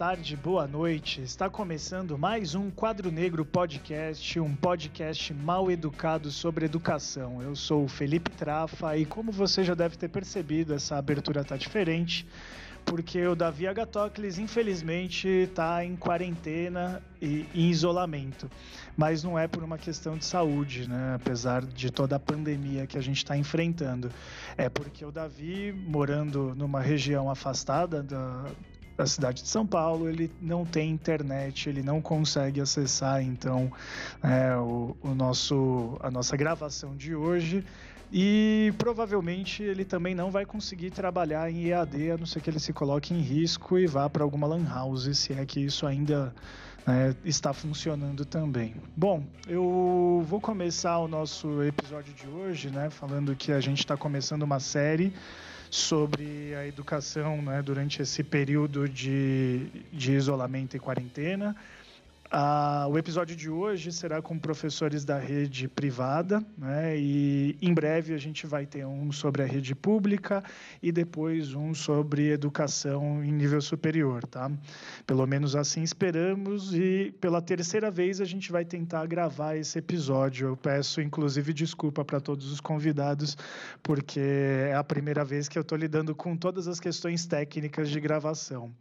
tarde, boa noite. Está começando mais um Quadro Negro Podcast, um podcast mal educado sobre educação. Eu sou o Felipe Trafa e como você já deve ter percebido, essa abertura tá diferente porque o Davi Agatocles, infelizmente, está em quarentena e em isolamento. Mas não é por uma questão de saúde, né? apesar de toda a pandemia que a gente está enfrentando. É porque o Davi, morando numa região afastada da, da cidade de São Paulo, ele não tem internet, ele não consegue acessar então é, o, o nosso, a nossa gravação de hoje e provavelmente ele também não vai conseguir trabalhar em EAD, a não ser que ele se coloque em risco e vá para alguma lan house, se é que isso ainda né, está funcionando também. Bom, eu vou começar o nosso episódio de hoje, né, falando que a gente está começando uma série sobre a educação né, durante esse período de, de isolamento e quarentena. Ah, o episódio de hoje será com professores da rede privada, né? E em breve a gente vai ter um sobre a rede pública e depois um sobre educação em nível superior, tá? Pelo menos assim esperamos e pela terceira vez a gente vai tentar gravar esse episódio. Eu peço inclusive desculpa para todos os convidados porque é a primeira vez que eu estou lidando com todas as questões técnicas de gravação.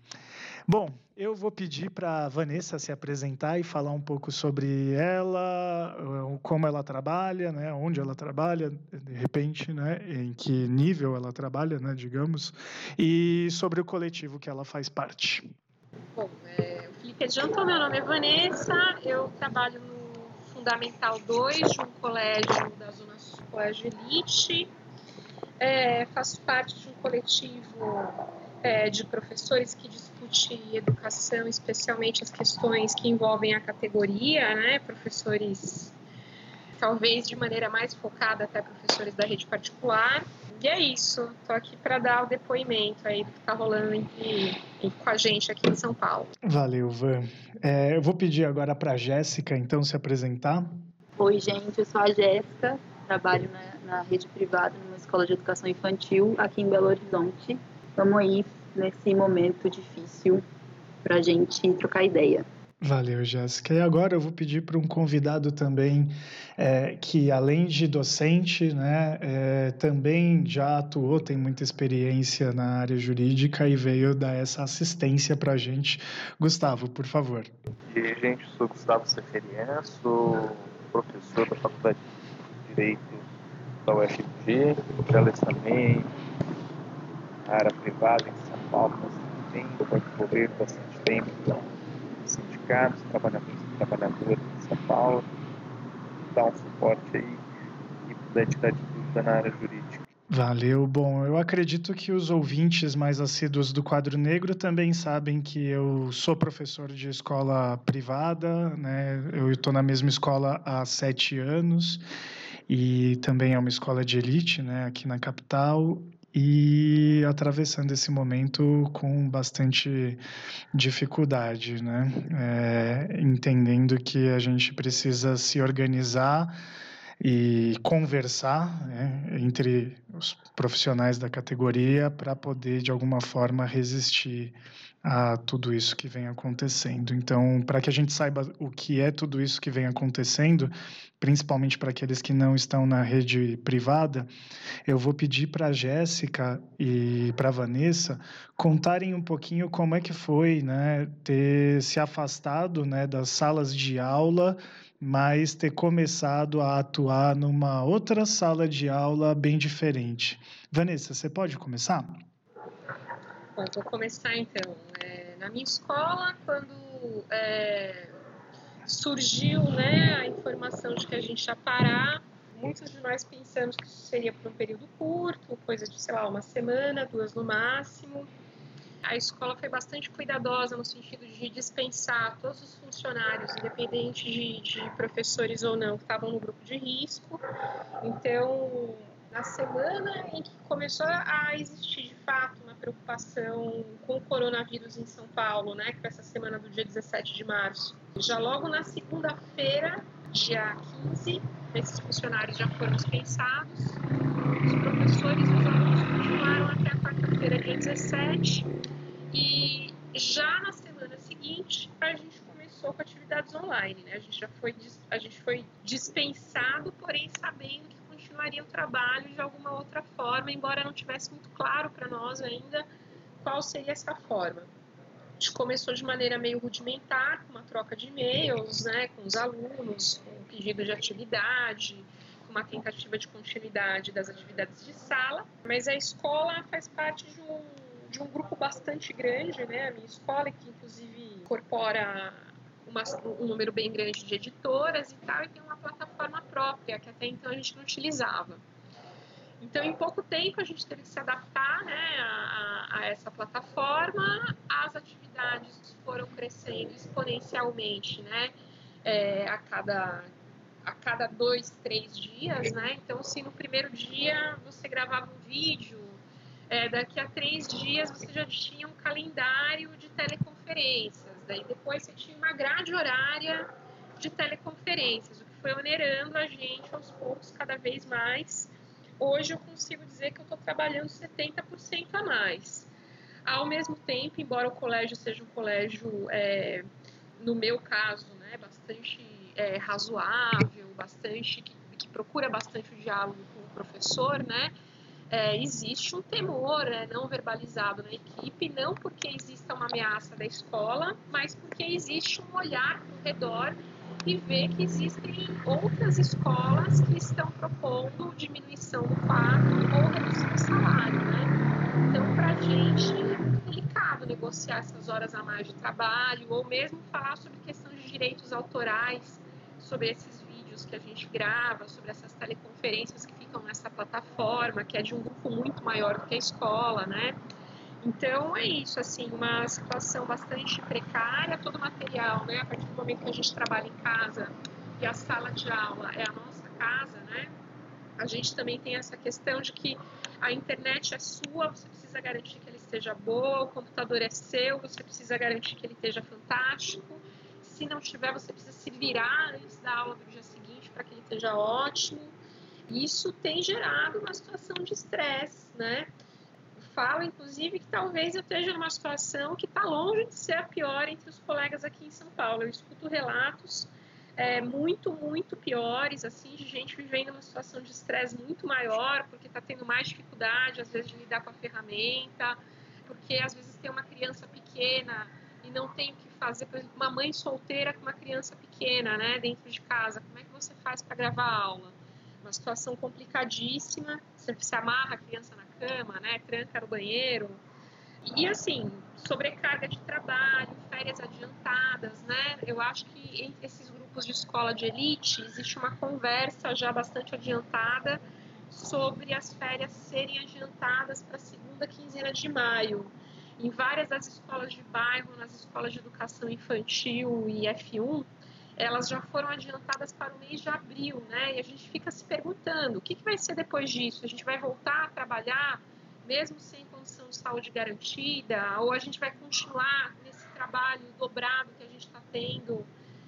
Bom, eu vou pedir para Vanessa se apresentar e falar um pouco sobre ela, como ela trabalha, né, onde ela trabalha, de repente, né, em que nível ela trabalha, né, digamos, e sobre o coletivo que ela faz parte. Bom, é, o Felipe adiantou, meu nome é Vanessa, eu trabalho no Fundamental 2 de um colégio da Zona Sul, Colégio Elite, é, faço parte de um coletivo é, de professores que discute educação, especialmente as questões que envolvem a categoria, né? Professores, talvez de maneira mais focada, até professores da rede particular. E é isso, estou aqui para dar o depoimento aí do que está rolando entre, com a gente aqui em São Paulo. Valeu, Van. É, eu vou pedir agora para a Jéssica, então, se apresentar. Oi, gente, eu sou a Jéssica, trabalho na, na rede privada, numa escola de educação infantil aqui em Belo Horizonte. Estamos aí nesse momento difícil para a gente trocar ideia. Valeu, Jéssica. E agora eu vou pedir para um convidado também é, que, além de docente, né, é, também já atuou, tem muita experiência na área jurídica e veio dar essa assistência para a gente. Gustavo, por favor. E aí, gente, sou Gustavo Seferian, sou professor da Faculdade de Direito da UFG, já também área privada em Bastante tempo, vai envolver bastante tempo com sindicatos, trabalhadores e trabalhadoras de São Paulo, dar um suporte aí e puder tirar de dúvida na área jurídica. Valeu. Bom, eu acredito que os ouvintes mais assíduos do Quadro Negro também sabem que eu sou professor de escola privada, né? Eu estou na mesma escola há sete anos e também é uma escola de elite, né? Aqui na capital e atravessando esse momento com bastante dificuldade, né? É, entendendo que a gente precisa se organizar e conversar né, entre os profissionais da categoria para poder de alguma forma resistir a tudo isso que vem acontecendo. Então, para que a gente saiba o que é tudo isso que vem acontecendo, principalmente para aqueles que não estão na rede privada, eu vou pedir para a Jéssica e para a Vanessa contarem um pouquinho como é que foi, né, ter se afastado, né, das salas de aula, mas ter começado a atuar numa outra sala de aula bem diferente. Vanessa, você pode começar? Bom, vou começar então. É, na minha escola, quando é, surgiu né, a informação de que a gente ia parar, muitos de nós pensamos que isso seria por um período curto, coisa de, sei lá, uma semana, duas no máximo. A escola foi bastante cuidadosa no sentido de dispensar todos os funcionários, independente de, de professores ou não, que estavam no grupo de risco. Então, na semana em que começou a existir de fato uma preocupação com o coronavírus em São Paulo, né, que foi essa semana do dia 17 de março. Já logo na segunda-feira, dia 15, esses funcionários já foram dispensados. Os professores e os alunos continuaram até a quarta-feira, dia 17. E já na semana seguinte, a gente começou com atividades online, né? A gente já foi, a gente foi dispensado, porém sabendo que continuaria o trabalho de alguma outra forma, embora não tivesse muito claro para nós ainda qual seria essa forma. Gente começou de maneira meio rudimentar, com uma troca de e-mails, né, com os alunos, com um pedido de atividade, com uma tentativa de continuidade das atividades de sala, mas a escola faz parte de um, de um grupo bastante grande, né, a minha escola, que inclusive incorpora uma, um número bem grande de editoras e tal, e tem uma plataforma própria, que até então a gente não utilizava. Então, em pouco tempo, a gente teve que se adaptar né, a, a, essa plataforma. As atividades foram crescendo exponencialmente, né, é, a, cada, a cada dois, três dias. Né? Então, se no primeiro dia você gravava um vídeo, é, daqui a três dias você já tinha um calendário de teleconferências. Daí depois você tinha uma grade horária de teleconferências, o que foi onerando a gente aos poucos cada vez mais hoje eu consigo dizer que eu estou trabalhando 70% a mais. Ao mesmo tempo, embora o colégio seja um colégio, é, no meu caso, né, bastante é, razoável, bastante que, que, procura bastante o diálogo com o professor, né, é, existe um temor é, não verbalizado na equipe, não porque exista uma ameaça da escola, mas porque existe um olhar ao redor e ver que existem outras escolas que estão propondo diminuição do quadro ou redução do salário, né? Então, para a gente é muito delicado negociar essas horas a mais de trabalho ou mesmo falar sobre questão de direitos autorais, sobre esses vídeos que a gente grava, sobre essas teleconferências que ficam nessa plataforma, que é de um grupo muito maior do que a escola, né? Então é isso, assim, uma situação bastante precária, todo o material, né? A partir do momento que a gente trabalha em casa e a sala de aula é a nossa casa, né? A gente também tem essa questão de que a internet é sua, você precisa garantir que ele esteja boa, o computador é seu, você precisa garantir que ele esteja fantástico. Se não tiver, você precisa se virar antes da aula do dia seguinte para que ele esteja ótimo. Isso tem gerado uma situação de estresse, né? Falo, inclusive, que talvez eu esteja numa situação que está longe de ser a pior entre os colegas aqui em São Paulo. Eu escuto relatos é, muito, muito piores, assim, de gente vivendo uma situação de estresse muito maior, porque está tendo mais dificuldade, às vezes, de lidar com a ferramenta, porque às vezes tem uma criança pequena e não tem o que fazer, por exemplo, uma mãe solteira com uma criança pequena, né, dentro de casa, como é que você faz para gravar aula? Uma situação complicadíssima, você se amarra a criança na cama, né? Tranca no banheiro. E assim, sobrecarga de trabalho, férias adiantadas, né? Eu acho que entre esses grupos de escola de elite existe uma conversa já bastante adiantada sobre as férias serem adiantadas para a segunda quinzena de maio. Em várias das escolas de bairro, nas escolas de educação infantil e F1, elas já foram adiantadas para o mês de abril, né? E a gente fica se perguntando o que, que vai ser depois disso? A gente vai voltar a trabalhar mesmo sem condição de saúde garantida? Ou a gente vai continuar nesse trabalho dobrado que a gente está tendo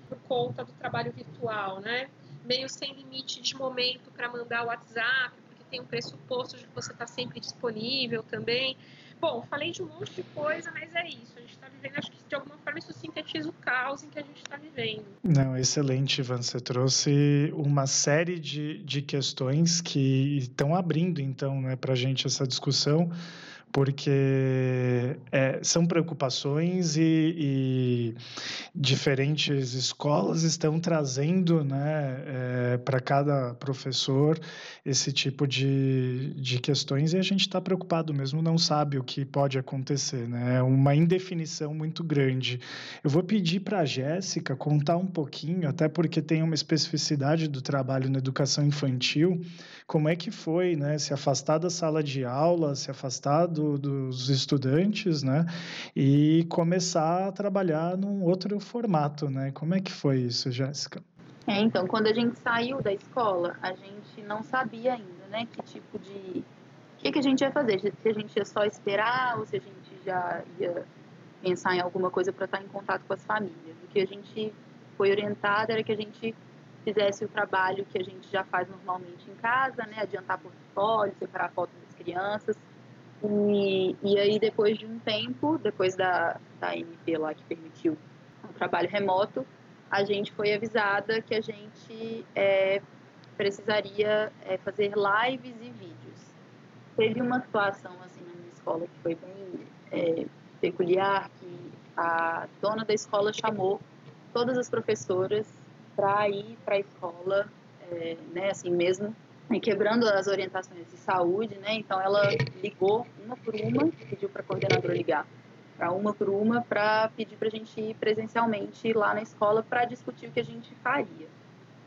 por conta do trabalho virtual, né? Meio sem limite de momento para mandar o WhatsApp, porque tem um pressuposto de que você está sempre disponível também. Bom, falei de um monte de coisa, mas é isso. A gente está vivendo, acho que de alguma forma isso sintetiza o caos em que a gente está vivendo. Não, excelente, Ivan. Você trouxe uma série de, de questões que estão abrindo, então, né, para a gente essa discussão porque é, são preocupações e, e, diferentes escolas estão trazendo né, é, para cada professor esse tipo de, de questões e a gente está preocupado mesmo, não sabe o que pode acontecer, né? É uma indefinição muito grande. Eu vou pedir para a Jéssica contar um pouquinho, até porque tem uma especificidade do trabalho na educação infantil, como é que foi né, se afastar da sala de aula, se afastar do do, dos estudantes, né? E começar a trabalhar num outro formato, né? Como é que foi isso, Jéssica? É, então, quando a gente saiu da escola, a gente não sabia ainda, né? Que tipo de... O que, que a gente ia fazer? Se a gente ia só esperar ou se a gente já ia pensar em alguma coisa para estar em contato com as famílias. O que a gente foi orientado era que a gente fizesse o trabalho que a gente já faz normalmente em casa, né? Adiantar portfólio, separar fotos das crianças, E, e aí, depois de um tempo, depois da, da MP lá que permitiu o trabalho remoto, a gente foi avisada que a gente é, precisaria é, fazer lives e vídeos. Teve uma situação assim na minha escola que foi bem é, peculiar, que a dona da escola chamou todas as professoras para ir para a escola, é, né, assim mesmo quebrando as orientações de saúde, né? Então ela ligou uma por uma, pediu para a coordenadora ligar para uma por uma para pedir para a gente ir presencialmente lá na escola para discutir o que a gente faria.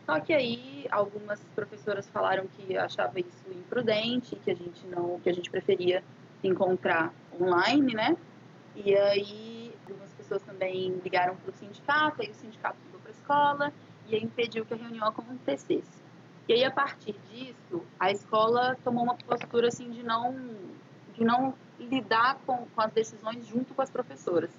Só que aí algumas professoras falaram que achava isso imprudente, que a gente não, que a gente preferia encontrar online, né? E aí algumas pessoas também ligaram para o sindicato, aí o sindicato ligou para a escola e impediu que a reunião acontecesse. E aí, a partir disso, a escola tomou uma postura assim de não, de não lidar com, com as decisões junto com as professoras.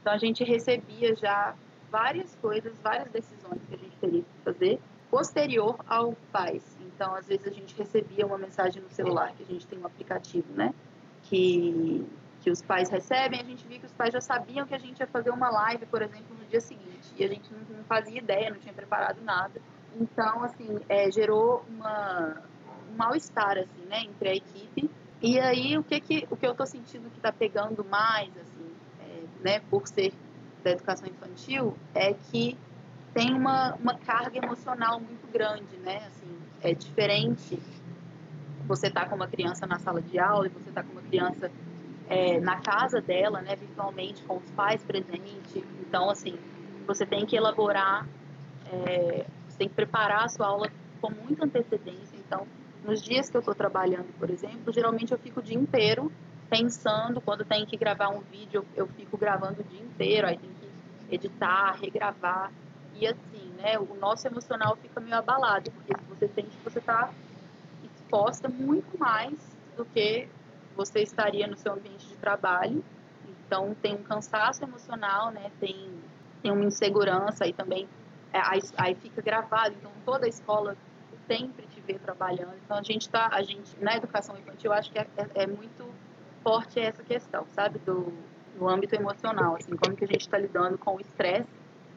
Então, a gente recebia já várias coisas, várias decisões que a gente teria que fazer posterior ao pais. Então, às vezes a gente recebia uma mensagem no celular, que a gente tem um aplicativo, né? Que, que os pais recebem, a gente via que os pais já sabiam que a gente ia fazer uma live, por exemplo, no dia seguinte. E a gente não, não fazia ideia, não tinha preparado nada. Então, assim, é, gerou uma, um mal-estar, assim, né, entre a equipe. E aí, o que, que, o que eu estou sentindo que está pegando mais, assim, é, né, por ser da educação infantil, é que tem uma, uma carga emocional muito grande, né, assim, é diferente você tá com uma criança na sala de aula e você tá com uma criança é, na casa dela, né, virtualmente, com os pais presentes. Então, assim, você tem que elaborar é, você tem que preparar a sua aula com muita antecedência. Então, nos dias que eu estou trabalhando, por exemplo, geralmente eu fico o dia inteiro pensando. Quando tem que gravar um vídeo, eu, fico gravando o dia inteiro. Aí tem que editar, regravar. E assim, né, o nosso emocional fica meio abalado, porque você sente que você está exposta muito mais do que você estaria no seu ambiente de trabalho. Então, tem um cansaço emocional, né, tem, tem uma insegurança e também é, aí, aí, fica gravado, então toda a escola sempre te vê trabalhando. Então a gente tá, a gente na educação infantil acho que é, é, é muito forte essa questão, sabe, do, do âmbito emocional, assim, como que a gente está lidando com o estresse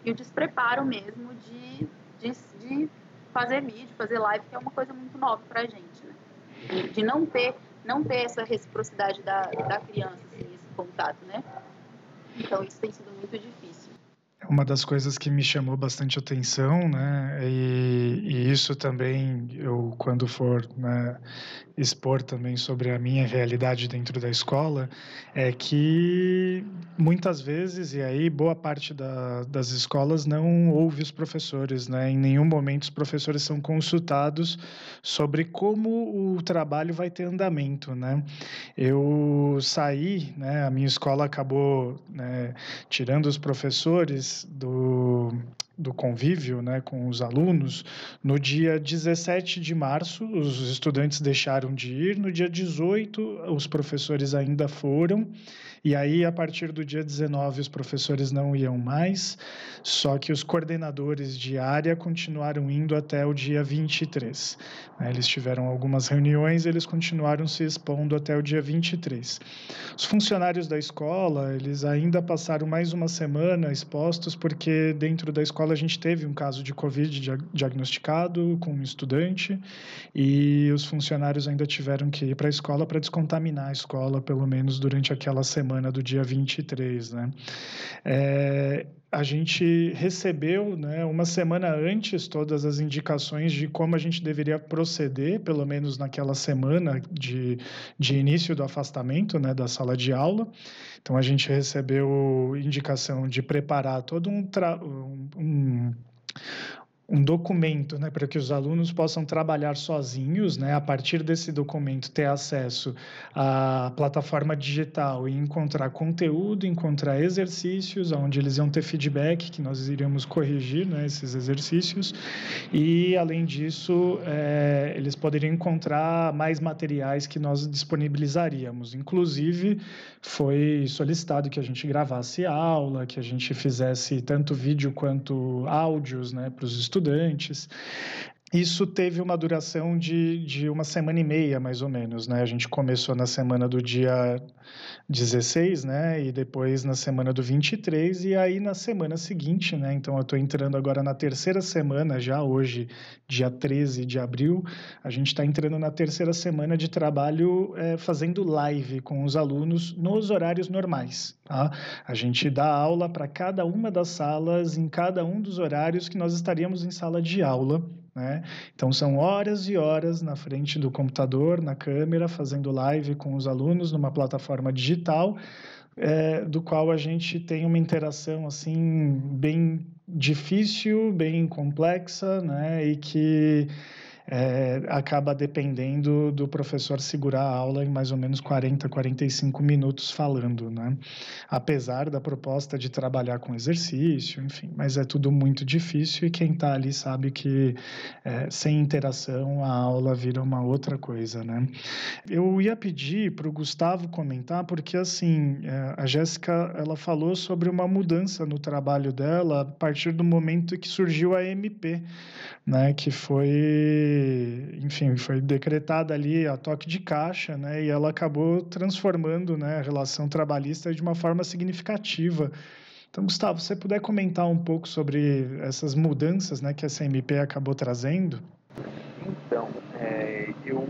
e o despreparo mesmo de, de, de, fazer vídeo, fazer live, que é uma coisa muito nova para a gente, né? De, de, não ter não ter essa reciprocidade da, da criança, assim, esse contato, né? Então isso tem sido muito difícil uma das coisas que me chamou bastante atenção, né, e, e isso também eu quando for né, expor também sobre a minha realidade dentro da escola, é que muitas vezes e aí boa parte da, das escolas não ouve os professores, né, em nenhum momento os professores são consultados sobre como o trabalho vai ter andamento, né. Eu saí, né, a minha escola acabou né, tirando os professores do, do convívio né, com os alunos, no dia 17 de março, os estudantes deixaram de ir, no dia 18, os professores ainda foram, e aí, a partir do dia 19, os professores não iam mais, só que os coordenadores de área continuaram indo até o dia 23. Né? Eles tiveram algumas reuniões, eles continuaram se expondo até o dia 23. Os funcionários da escola, eles ainda passaram mais uma semana expostos, porque dentro da escola a gente teve um caso de Covid diagnosticado com um estudante, e os funcionários ainda tiveram que ir para a escola para descontaminar a escola, pelo menos durante aquela semana semana do dia 23, né? É, a gente recebeu, né, uma semana antes, todas as indicações de como a gente deveria proceder, pelo menos naquela semana de, de início do afastamento, né, da sala de aula. Então, a gente recebeu indicação de preparar todo um, um, um um documento né, para que os alunos possam trabalhar sozinhos, né, a partir desse documento ter acesso à plataforma digital e encontrar conteúdo, encontrar exercícios, onde eles iam ter feedback, que nós iríamos corrigir né, esses exercícios, e além disso, é, eles poderiam encontrar mais materiais que nós disponibilizaríamos. Inclusive, foi solicitado que a gente gravasse aula, que a gente fizesse tanto vídeo quanto áudios né, para os estudantes. Isso teve uma duração de, de uma semana e meia, mais ou menos, né? A gente começou na semana do dia 16, né? E depois na semana do 23, e aí na semana seguinte, né? Então eu estou entrando agora na terceira semana, já hoje, dia 13 de abril, a gente está entrando na terceira semana de trabalho é, fazendo live com os alunos nos horários normais, tá? A gente dá aula para cada uma das salas, em cada um dos horários que nós estaríamos em sala de aula. Né? Então, são horas e horas na frente do computador, na câmera, fazendo live com os alunos numa plataforma digital, é, do qual a gente tem uma interação assim bem difícil, bem complexa, né? e que é, acaba dependendo do professor segurar a aula em mais ou menos 40, 45 minutos falando, né? Apesar da proposta de trabalhar com exercício, enfim, mas é tudo muito difícil e quem está ali sabe que é, sem interação a aula vira uma outra coisa, né? Eu ia pedir para o Gustavo comentar, porque assim, é, a Jéssica, ela falou sobre uma mudança no trabalho dela a partir do momento que surgiu a MP, né? Que foi enfim, foi decretada ali a toque de caixa, né, e ela acabou transformando, né, a relação trabalhista de uma forma significativa. Então, Gustavo, você puder comentar um pouco sobre essas mudanças, né, que a CMP acabou trazendo? Então, é, eu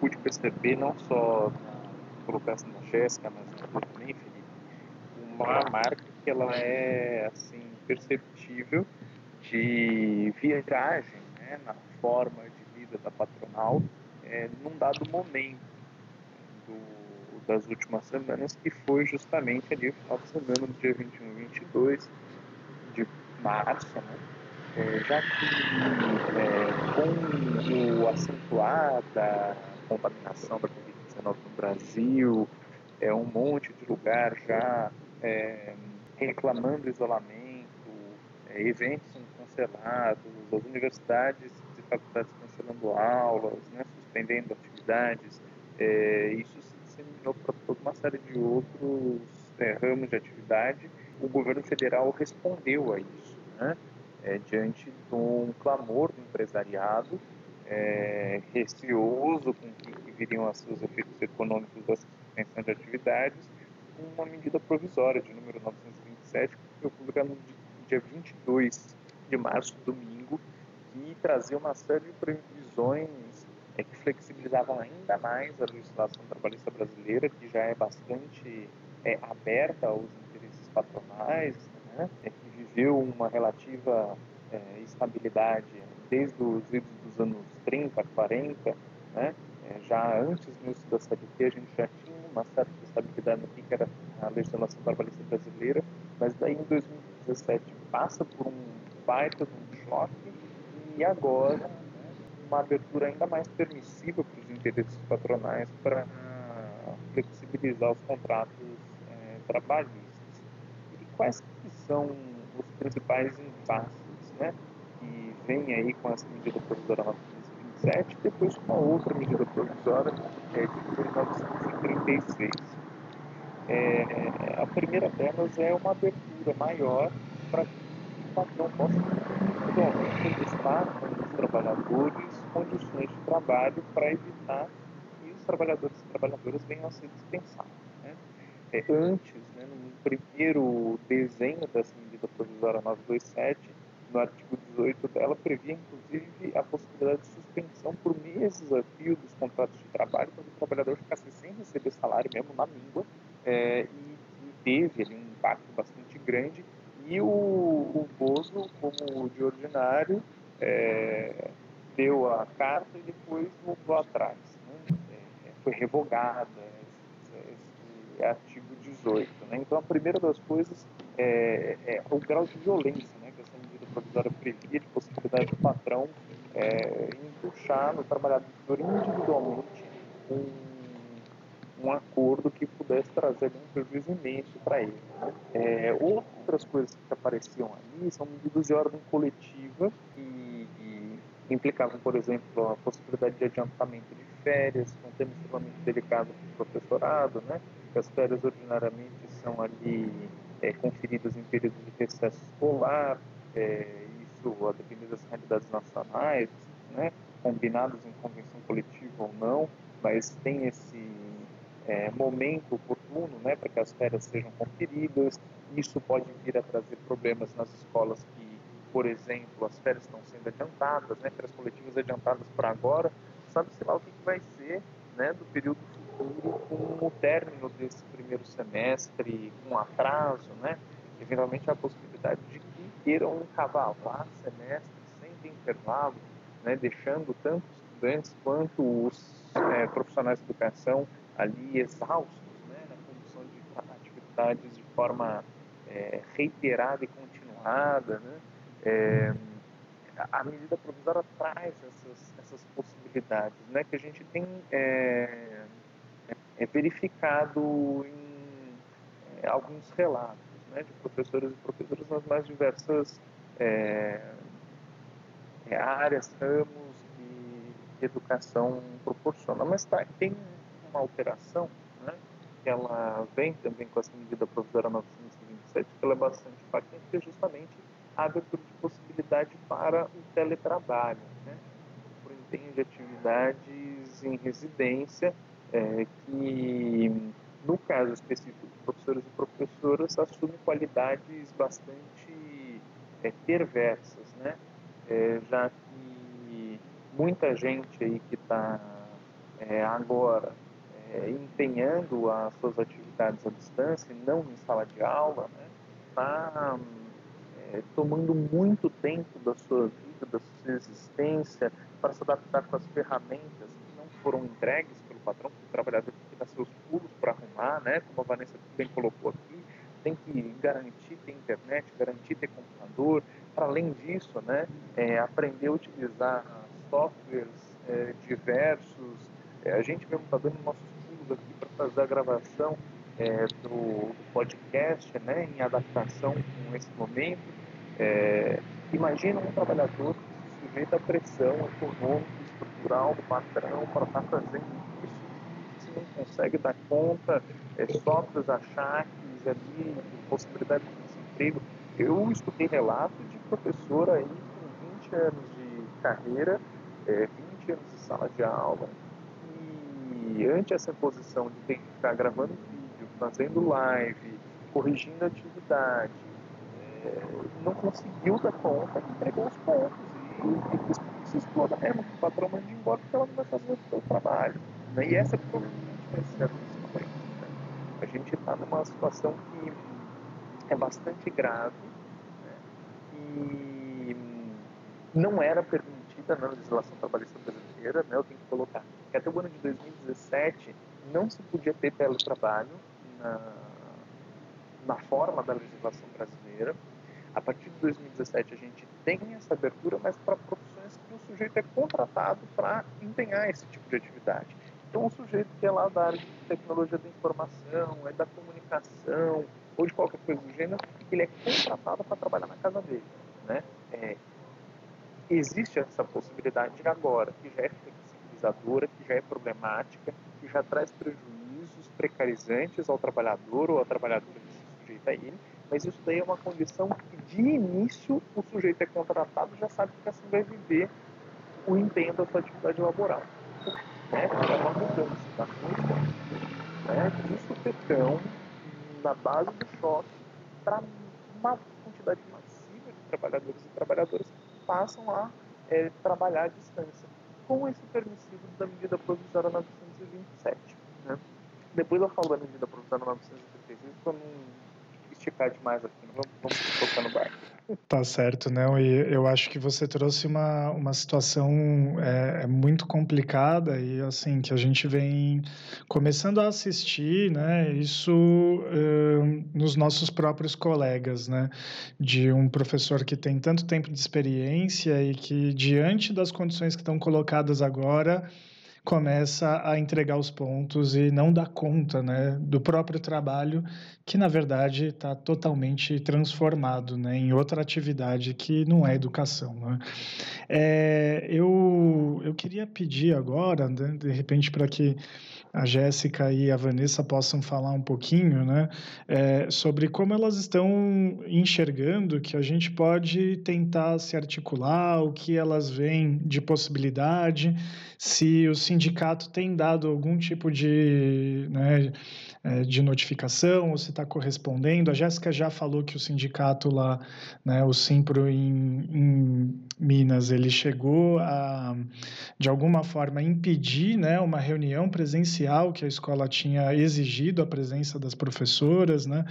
pude perceber não só na colocação da Jéssica, mas também, Felipe, uma marca que ela é assim perceptível de viragem né, na forma de vida da patronal é, num dado momento do, das últimas semanas, que foi justamente ali o final de semana do dia 21 e 22 de março, né? É, já que é, com o acentuar da contaminação da Covid-19 no Brasil, é, um monte de lugar já é, reclamando isolamento, é, eventos cancelados, as universidades e faculdades cancelando aulas, né, suspendendo atividades. É, isso se disseminou para toda uma série de outros é, ramos de atividade. O governo federal respondeu a isso, né, é, diante de um clamor do empresariado, é, receoso com que, viriam os efeitos econômicos da suspensão de atividades, uma medida provisória de número 927, que foi publicada no dia 22 de março, domingo, que trazia uma série de previsões é, que flexibilizavam ainda mais a legislação trabalhista brasileira, que já é bastante é, aberta aos interesses patronais, né, é, que viveu uma relativa é, estabilidade desde os idos dos anos 30, 40, né, é, já antes mesmo da CLT a gente já tinha uma certa estabilidade no que era a legislação trabalhista brasileira, mas daí em 2017 passa por um baita de um choque e agora uma abertura ainda mais permissiva para os interesses patronais para flexibilizar os contratos é, trabalhistas. E quais são os principais impasses né, que vem aí com essa medida provisória 927 e depois com uma outra medida provisória é, de 1936? É, a primeira delas é uma abertura maior para que patrão possa eventualmente prestar aos trabalhadores condições de trabalho para evitar que os trabalhadores e trabalhadoras venham a ser dispensados. Né? É, antes, né, no primeiro desenho dessa medida provisória 927, no artigo 18 dela, previa inclusive a possibilidade de suspensão por meses a fio dos contratos de trabalho, quando o trabalhador ficasse sem receber salário mesmo na língua, é, e, e teve ali, um impacto bastante grande. E o, o Bozo, como de ordinário, é, deu a carta e depois voltou atrás. Né? É, foi revogada esse, esse, artigo 18. Né? Então, a primeira das coisas é, é, o grau de violência né, que essa medida provisória previa, de possibilidade do patrão é, empuxar no trabalhador individualmente um um acordo que pudesse trazer algum prejuízo imenso para ele. Né? É, outras coisas que apareciam ali são medidas de ordem coletiva que, implicavam, por exemplo, a possibilidade de adiantamento de férias, um tema extremamente delicado para o professorado, né? as férias ordinariamente são ali é, conferidas em período de recesso escolar, é, isso a depender das realidades nacionais, né, combinados em convenção coletiva ou não, mas tem esse é, momento oportuno né, para que as férias sejam conferidas. Isso pode vir a trazer problemas nas escolas que, por exemplo, as férias estão sendo adiantadas, né, férias coletivas adiantadas para agora, sabe-se lá o que, que vai ser né, do período futuro com o término desse primeiro semestre, com atraso, né, eventualmente a possibilidade de que queiram encavalar semestres sem ter intervalo, né, deixando tanto estudantes quanto os é, profissionais de educação ali exaustos né, na condução de atividades de forma é, reiterada e continuada. Né, é, a medida provisória traz essas, essas possibilidades, né, que a gente tem é, é verificado em é, alguns relatos né, de professores e professoras nas mais diversas é, é, áreas, ramos que educação proporciona. Mas tá, tem uma alteração, né, que ela vem também com essa medida provisória 927, que ela é bastante impactante, que é justamente a abertura de possibilidade para o teletrabalho, né, por empenho de atividades em residência, é, que no caso específico de professores e professoras, assume qualidades bastante é, perversas, né? É, já que muita gente aí que está é, agora é, empenhando as suas atividades à distância, não em sala de aula, está né? É, tomando muito tempo da sua vida, da sua existência, para se adaptar com as ferramentas que não foram entregues pelo patrão, porque o trabalhador tem que dar seus pulos para arrumar, né? como a Vanessa bem colocou aqui, tem que garantir ter internet, garantir ter computador, para além disso, né, é, aprender a utilizar softwares é, diversos. É, a gente mesmo está dando nossos aqui para fazer a gravação é, do, podcast, né, em adaptação com esse momento. É, imagina um trabalhador que se sujeita à pressão econômica, estrutural patrão para estar tá fazendo isso, se não consegue dar conta, é, sofre os achaques ali, possibilidade de desemprego. Eu escutei relatos de professor aí com 20 anos de carreira, é, 20 anos de sala de aula, e ante essa posição de ter que ficar gravando vídeo, fazendo live, corrigindo atividade, é, não conseguiu dar conta entregou os pontos e, e se explora mesmo, o patrão manda embora porque ela não vai fazer o seu trabalho. Né? E essa provavelmente vai ser a consequência. Né? A gente está numa situação que é bastante grave e não era permitida na legislação trabalhista brasileira, né, eu tenho que colocar, que até o ano de 2017 não se podia ter teletrabalho na, na forma da legislação brasileira. A partir de 2017 a gente tem essa abertura, mas para profissões que o sujeito é contratado para empenhar esse tipo de atividade. Então, o sujeito que é lá da área de tecnologia da informação, é da comunicação, ou de qualquer coisa do gênero, ele é contratado para trabalhar na casa dele. Né? É, existe essa possibilidade agora, que já é flexibilizadora, que já é problemática, que já traz prejuízos precarizantes ao trabalhador ou à trabalhadora que se sujeita a ele, mas isso daí é uma condição que de início o sujeito é contratado já sabe que assim vai viver o empenho da sua atividade laboral. Né? É uma mudança da né? de supetão na base do choque para uma quantidade massiva de trabalhadores e trabalhadoras passam a é, trabalhar à distância, com esse permissivo da medida provisória 927. Né? Depois eu falo da medida provisória 936 para não esticar demais aqui, não vamos, vamos tocar no barco. Tá certo, né? E eu acho que você trouxe uma, uma situação é, é, muito complicada e assim que a gente vem começando a assistir, né? Isso uh, nos nossos próprios colegas, né? De um professor que tem tanto tempo de experiência e que diante das condições que estão colocadas agora começa a entregar os pontos e não dá conta né, do próprio trabalho, que na verdade está totalmente transformado né, em outra atividade que não é educação. Né? É, eu, eu queria pedir agora, né, de repente, para que a Jéssica e a Vanessa possam falar um pouquinho, né, é, sobre como elas estão enxergando que a gente pode tentar se articular, o que elas veem de possibilidade, se o sindicato tem dado algum tipo de, né, é, de notificação, ou se está correspondendo. A Jéssica já falou que o sindicato lá, né, o Simpro em, em Minas, ele chegou a, de alguma forma, impedir né, uma reunião presencial que a escola tinha exigido a presença das professoras, né?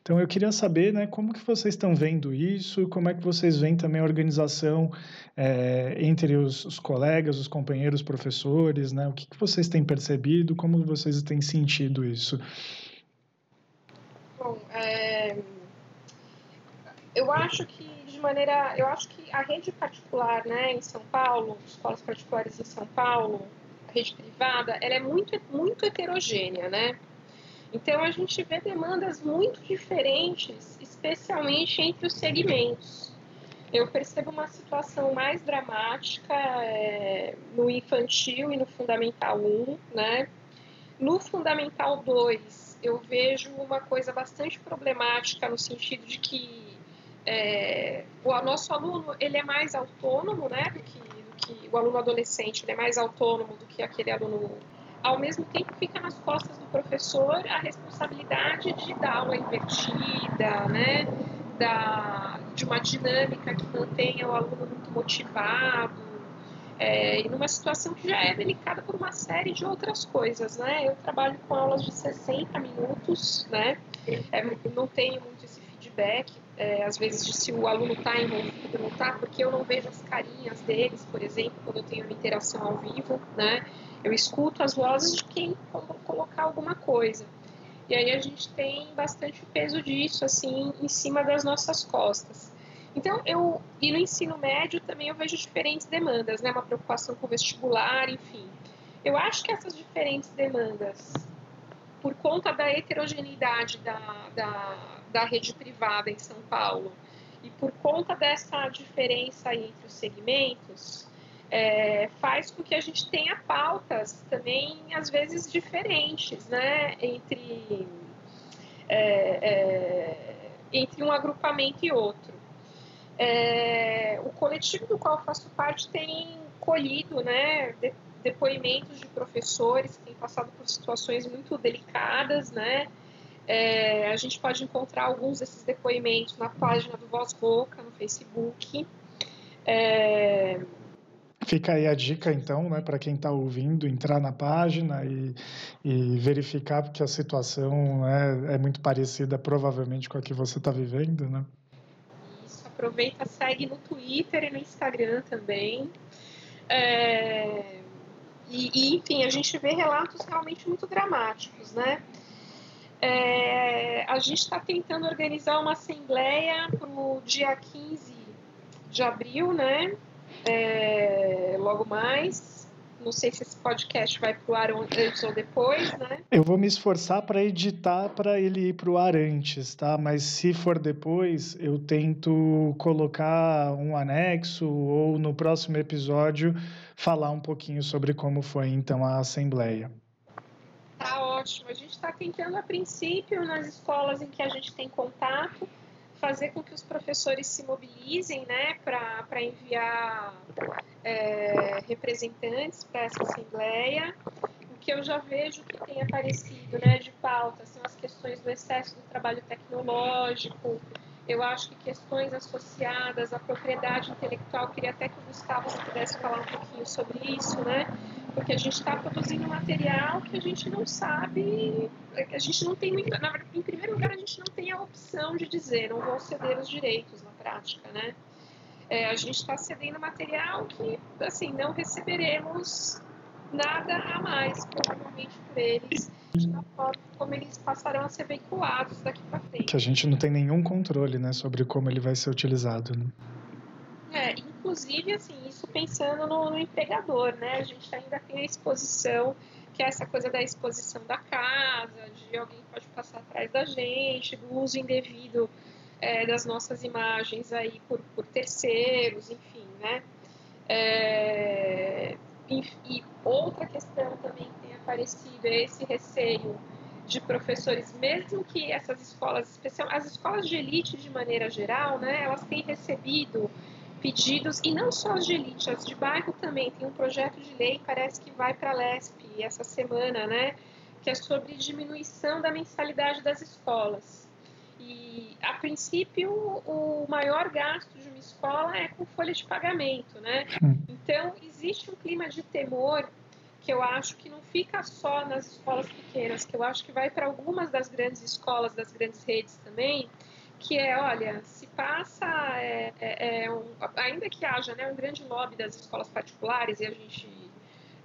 Então eu queria saber, né, como que vocês estão vendo isso, como é que vocês veem também a organização é, entre os, os, colegas, os companheiros, professores, né? O que, que vocês têm percebido, como vocês têm sentido isso? Bom, é... eu acho que de maneira, eu acho que a rede particular, né, em São Paulo, escolas particulares em São Paulo, a rede privada, ela é muito muito heterogênea, né? Então a gente vê demandas muito diferentes, especialmente entre os segmentos. Eu percebo uma situação mais dramática é, no infantil e no fundamental 1, né? No fundamental 2, eu vejo uma coisa bastante problemática no sentido de que é, o nosso aluno ele é mais autônomo, né, do que, do que o aluno adolescente, ele é mais autônomo do que aquele aluno ao mesmo tempo fica nas costas do professor a responsabilidade de dar aula invertida, né? Da, de uma dinâmica que mantenha o aluno muito motivado, é, e numa situação que já é delicada por uma série de outras coisas, né? Eu trabalho com aulas de 60 minutos, né? É, não tenho muito esse feedback, é, às vezes, de se o aluno está envolvido ou não está, porque eu não vejo as carinhas deles, por exemplo, quando eu tenho uma interação ao vivo, né? Eu escuto as vozes de quem colocar alguma coisa. E aí a gente tem bastante peso disso, assim, em cima das nossas costas. Então, eu, e no ensino médio também eu vejo diferentes demandas, né? Uma preocupação com o vestibular, enfim. Eu acho que essas diferentes demandas, por conta da heterogeneidade da, da, da rede privada em São Paulo, e por conta dessa diferença entre os segmentos, é, faz com que a gente tenha pautas também, às vezes, diferentes, né, entre, é, é, entre um agrupamento e outro. É, o coletivo do qual faço parte tem colhido, né, de, depoimentos de professores que têm passado por situações muito delicadas, né, é, a gente pode encontrar alguns desses depoimentos na página do Voz Boca, no Facebook. É, Fica aí a dica, então, né, para quem está ouvindo, entrar na página e, e verificar, porque a situação é, é, muito parecida, provavelmente, com a que você está vivendo, né? Aproveita, segue no Twitter e no Instagram também. É, e, e, enfim, a gente vê relatos realmente muito dramáticos, né? É, a gente está tentando organizar uma assembleia para o dia 15 de abril, né? é, logo mais. Não sei se esse podcast vai para o ar antes ou depois, né? Eu vou me esforçar para editar para ele ir para o ar antes, tá? Mas se for depois, eu tento colocar um anexo ou no próximo episódio falar um pouquinho sobre como foi então a assembleia. Tá ótimo. A gente está tentando a princípio nas escolas em que a gente tem contato fazer com que os professores se mobilizem né, para enviar é, representantes para essa assembleia. O que eu já vejo que tem aparecido né, de pauta são as questões do excesso do trabalho tecnológico. Eu acho que questões associadas à propriedade intelectual, queria até que o Gustavo pudesse falar um pouquinho sobre isso, né? Porque a gente está produzindo material que a gente não sabe, a gente não tem, na, em primeiro lugar, a gente não tem a opção de dizer, não vou ceder os direitos na prática, né? É, a gente está cedendo material que, assim, não receberemos nada a mais, provavelmente por eles, da forma como eles passarão a ser veiculados daqui para frente. Que a gente não tem nenhum controle, né, sobre como ele vai ser utilizado, né? É, inclusive, assim, isso pensando no, no, empregador, né? A gente ainda tem a exposição, que é essa coisa da exposição da casa, de alguém pode passar atrás da gente, do uso indevido é, das nossas imagens aí por, por terceiros, enfim, né? É, e, e outra questão também que tem aparecido é esse receio de professores, mesmo que essas escolas, especial, as escolas de elite de maneira geral, né, elas têm recebido pedidos, e não só as de elite, as de bairro também, tem um projeto de lei, parece que vai para a LESP essa semana, né, que é sobre diminuição da mensalidade das escolas. E, a princípio, o maior gasto de uma escola é com folha de pagamento, né? Hum. Então, existe um clima de temor que eu acho que não fica só nas escolas pequenas, que eu acho que vai para algumas das grandes escolas, das grandes redes também, que é, olha, se passa, é, é, é um, ainda que haja né, um grande lobby das escolas particulares, e a gente,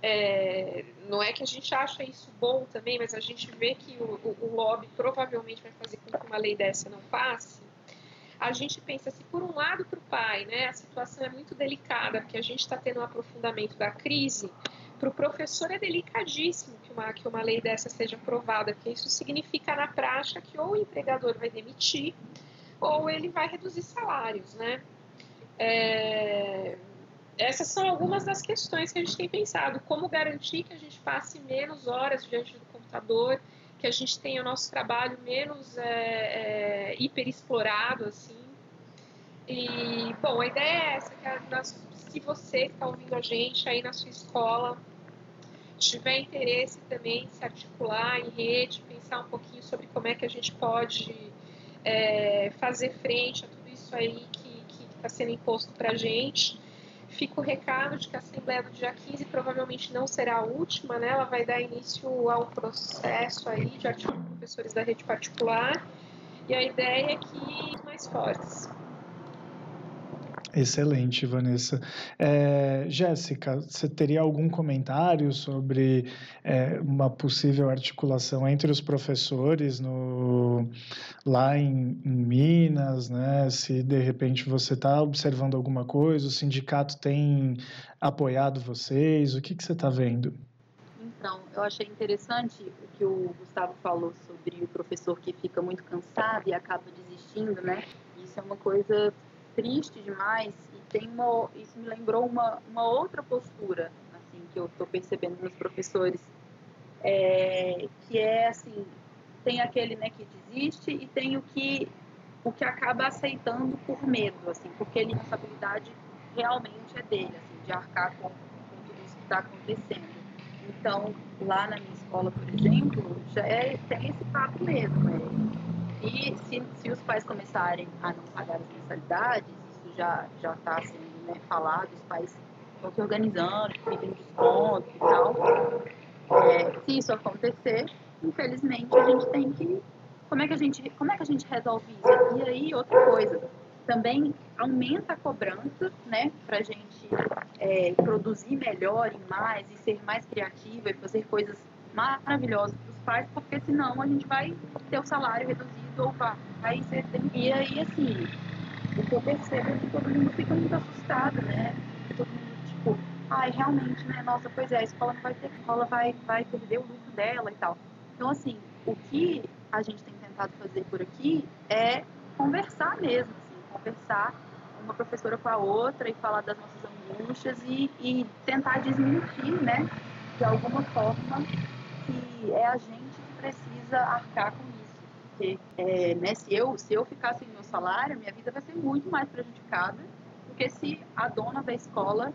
é, não é que a gente acha isso bom também, mas a gente vê que o, o, o lobby provavelmente vai fazer com que uma lei dessa não passe, a gente pensa se por um lado para o pai, né, a situação é muito delicada, porque a gente está tendo um aprofundamento da crise, para o professor é delicadíssimo que uma, que uma lei dessa seja aprovada, porque isso significa na prática que ou o empregador vai demitir ou ele vai reduzir salários, né? É, essas são algumas das questões que a gente tem pensado. Como garantir que a gente passe menos horas diante do computador, que a gente tenha o nosso trabalho menos é, é, hiperexplorado, assim. E, bom, a ideia é essa, que a, se você que está ouvindo a gente aí na sua escola tiver interesse também se articular em rede, pensar um pouquinho sobre como é que a gente pode é, fazer frente a tudo isso aí que está sendo imposto para a gente. Fica o recado de que a Assembleia do dia 15 provavelmente não será a última, né? Ela vai dar início ao processo aí de artigo professores da rede particular. E a ideia é que mais fortes. Excelente, Vanessa. É, Jéssica, você teria algum comentário sobre é, uma possível articulação entre os professores no, lá em, em Minas, né? Se de repente você está observando alguma coisa, o sindicato tem apoiado vocês, o que, que você está vendo? Então, eu achei interessante o que o Gustavo falou sobre o professor que fica muito cansado e acaba desistindo, né? Isso é uma coisa triste demais e tem uma, isso me lembrou uma, uma outra postura assim que eu estou percebendo nos professores é, que é assim tem aquele né que desiste e tem o que o que acaba aceitando por medo assim porque a responsabilidade realmente é dele assim de arcar com, com tudo isso que está acontecendo então lá na minha escola por exemplo já é, tem esse papo mesmo né? E se, se os pais começarem a não pagar as mensalidades, isso já está sendo né, falado, os pais estão se organizando, pedindo desconto e tal. É, se isso acontecer, infelizmente a gente tem que como é que a gente como é que a gente resolve isso? E aí outra coisa, também aumenta a cobrança, né, para a gente é, produzir melhor e mais e ser mais criativa e fazer coisas maravilhosas para os pais, porque senão a gente vai ter o salário reduzido ou vai, vai ser E aí, assim, o que eu percebo é que todo mundo fica muito assustado, né? Todo mundo, tipo, ai, realmente, né? Nossa, pois é, a escola não vai ter, a escola vai, vai perder o lucro dela e tal. Então, assim, o que a gente tem tentado fazer por aqui é conversar mesmo, assim, conversar uma professora com a outra e falar das nossas angústias e, e tentar desmentir, né? De alguma forma, que é a gente que precisa arcar com isso. Porque é, né, se, eu, se eu ficar sem meu salário, minha vida vai ser muito mais prejudicada do que se a dona da escola,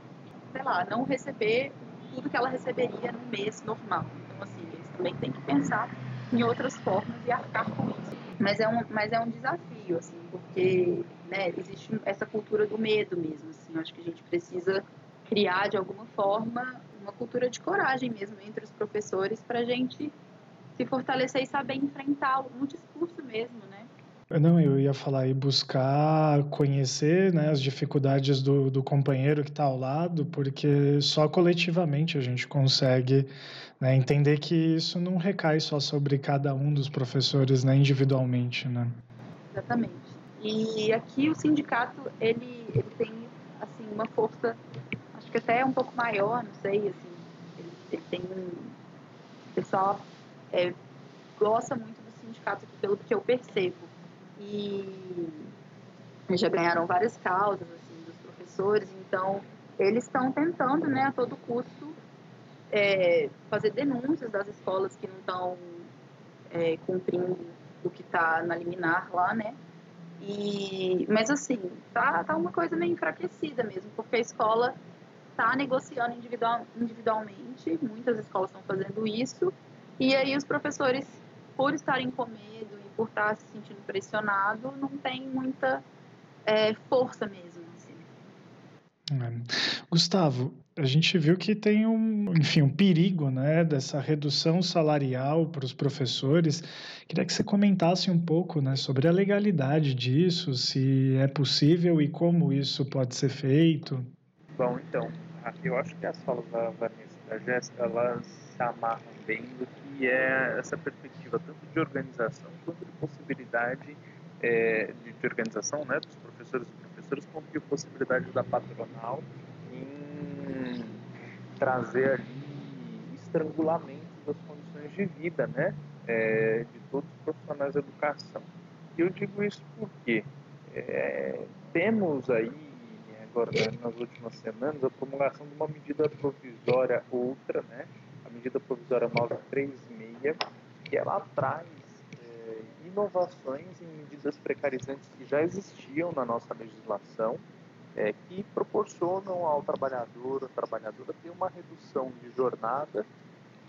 sei lá, não receber tudo que ela receberia no mês normal. Então, assim, eles também têm que pensar em outras formas e arcar com isso. Mas é um, mas é um desafio, assim, porque né, existe essa cultura do medo mesmo, assim, acho que a gente precisa criar de alguma forma uma cultura de coragem mesmo entre os professores para a gente se fortalecer e saber enfrentar no discurso mesmo, né? Não, eu ia falar e buscar conhecer né, as dificuldades do, do companheiro que está ao lado, porque só coletivamente a gente consegue né, entender que isso não recai só sobre cada um dos professores né, individualmente, né? Exatamente. E aqui o sindicato ele, ele tem assim uma força acho que até é um pouco maior, não sei, assim, ele, ele tem um... O pessoal é, gosta muito do sindicato, pelo que eu percebo. E já ganharam várias causas, assim, dos professores, então eles estão tentando, né, a todo custo, é, fazer denúncias das escolas que não estão é, cumprindo o que está na liminar lá, né? E, mas assim, tá, tá uma coisa meio enfraquecida mesmo, porque a escola está negociando individual, individualmente, muitas escolas estão fazendo isso, e aí os professores, por estarem com medo e por estar se sentindo pressionado, não tem muita é, força mesmo. Assim. É. Gustavo, a gente viu que tem um, enfim, um perigo, né, dessa redução salarial para os professores. Queria que você comentasse um pouco, né, sobre a legalidade disso, se é possível e como isso pode ser feito. Bom, então, eu acho que as falas da Vanessa e da Jéssica, elas se amarram bem do que é essa perspectiva tanto de organização quanto de possibilidade é, de, de, organização, né, dos professores e professoras, quanto de possibilidade da patronal em trazer ali estrangulamento das condições de vida, né, é, de todos os profissionais da educação. E eu digo isso porque é, temos aí agora nas últimas semanas a promulgação de uma medida provisória outra, né, a medida provisória 936, que ela traz é, inovações em medidas precarizantes que já existiam na nossa legislação é, que proporcionam ao trabalhador, a trabalhadora, ter uma redução de jornada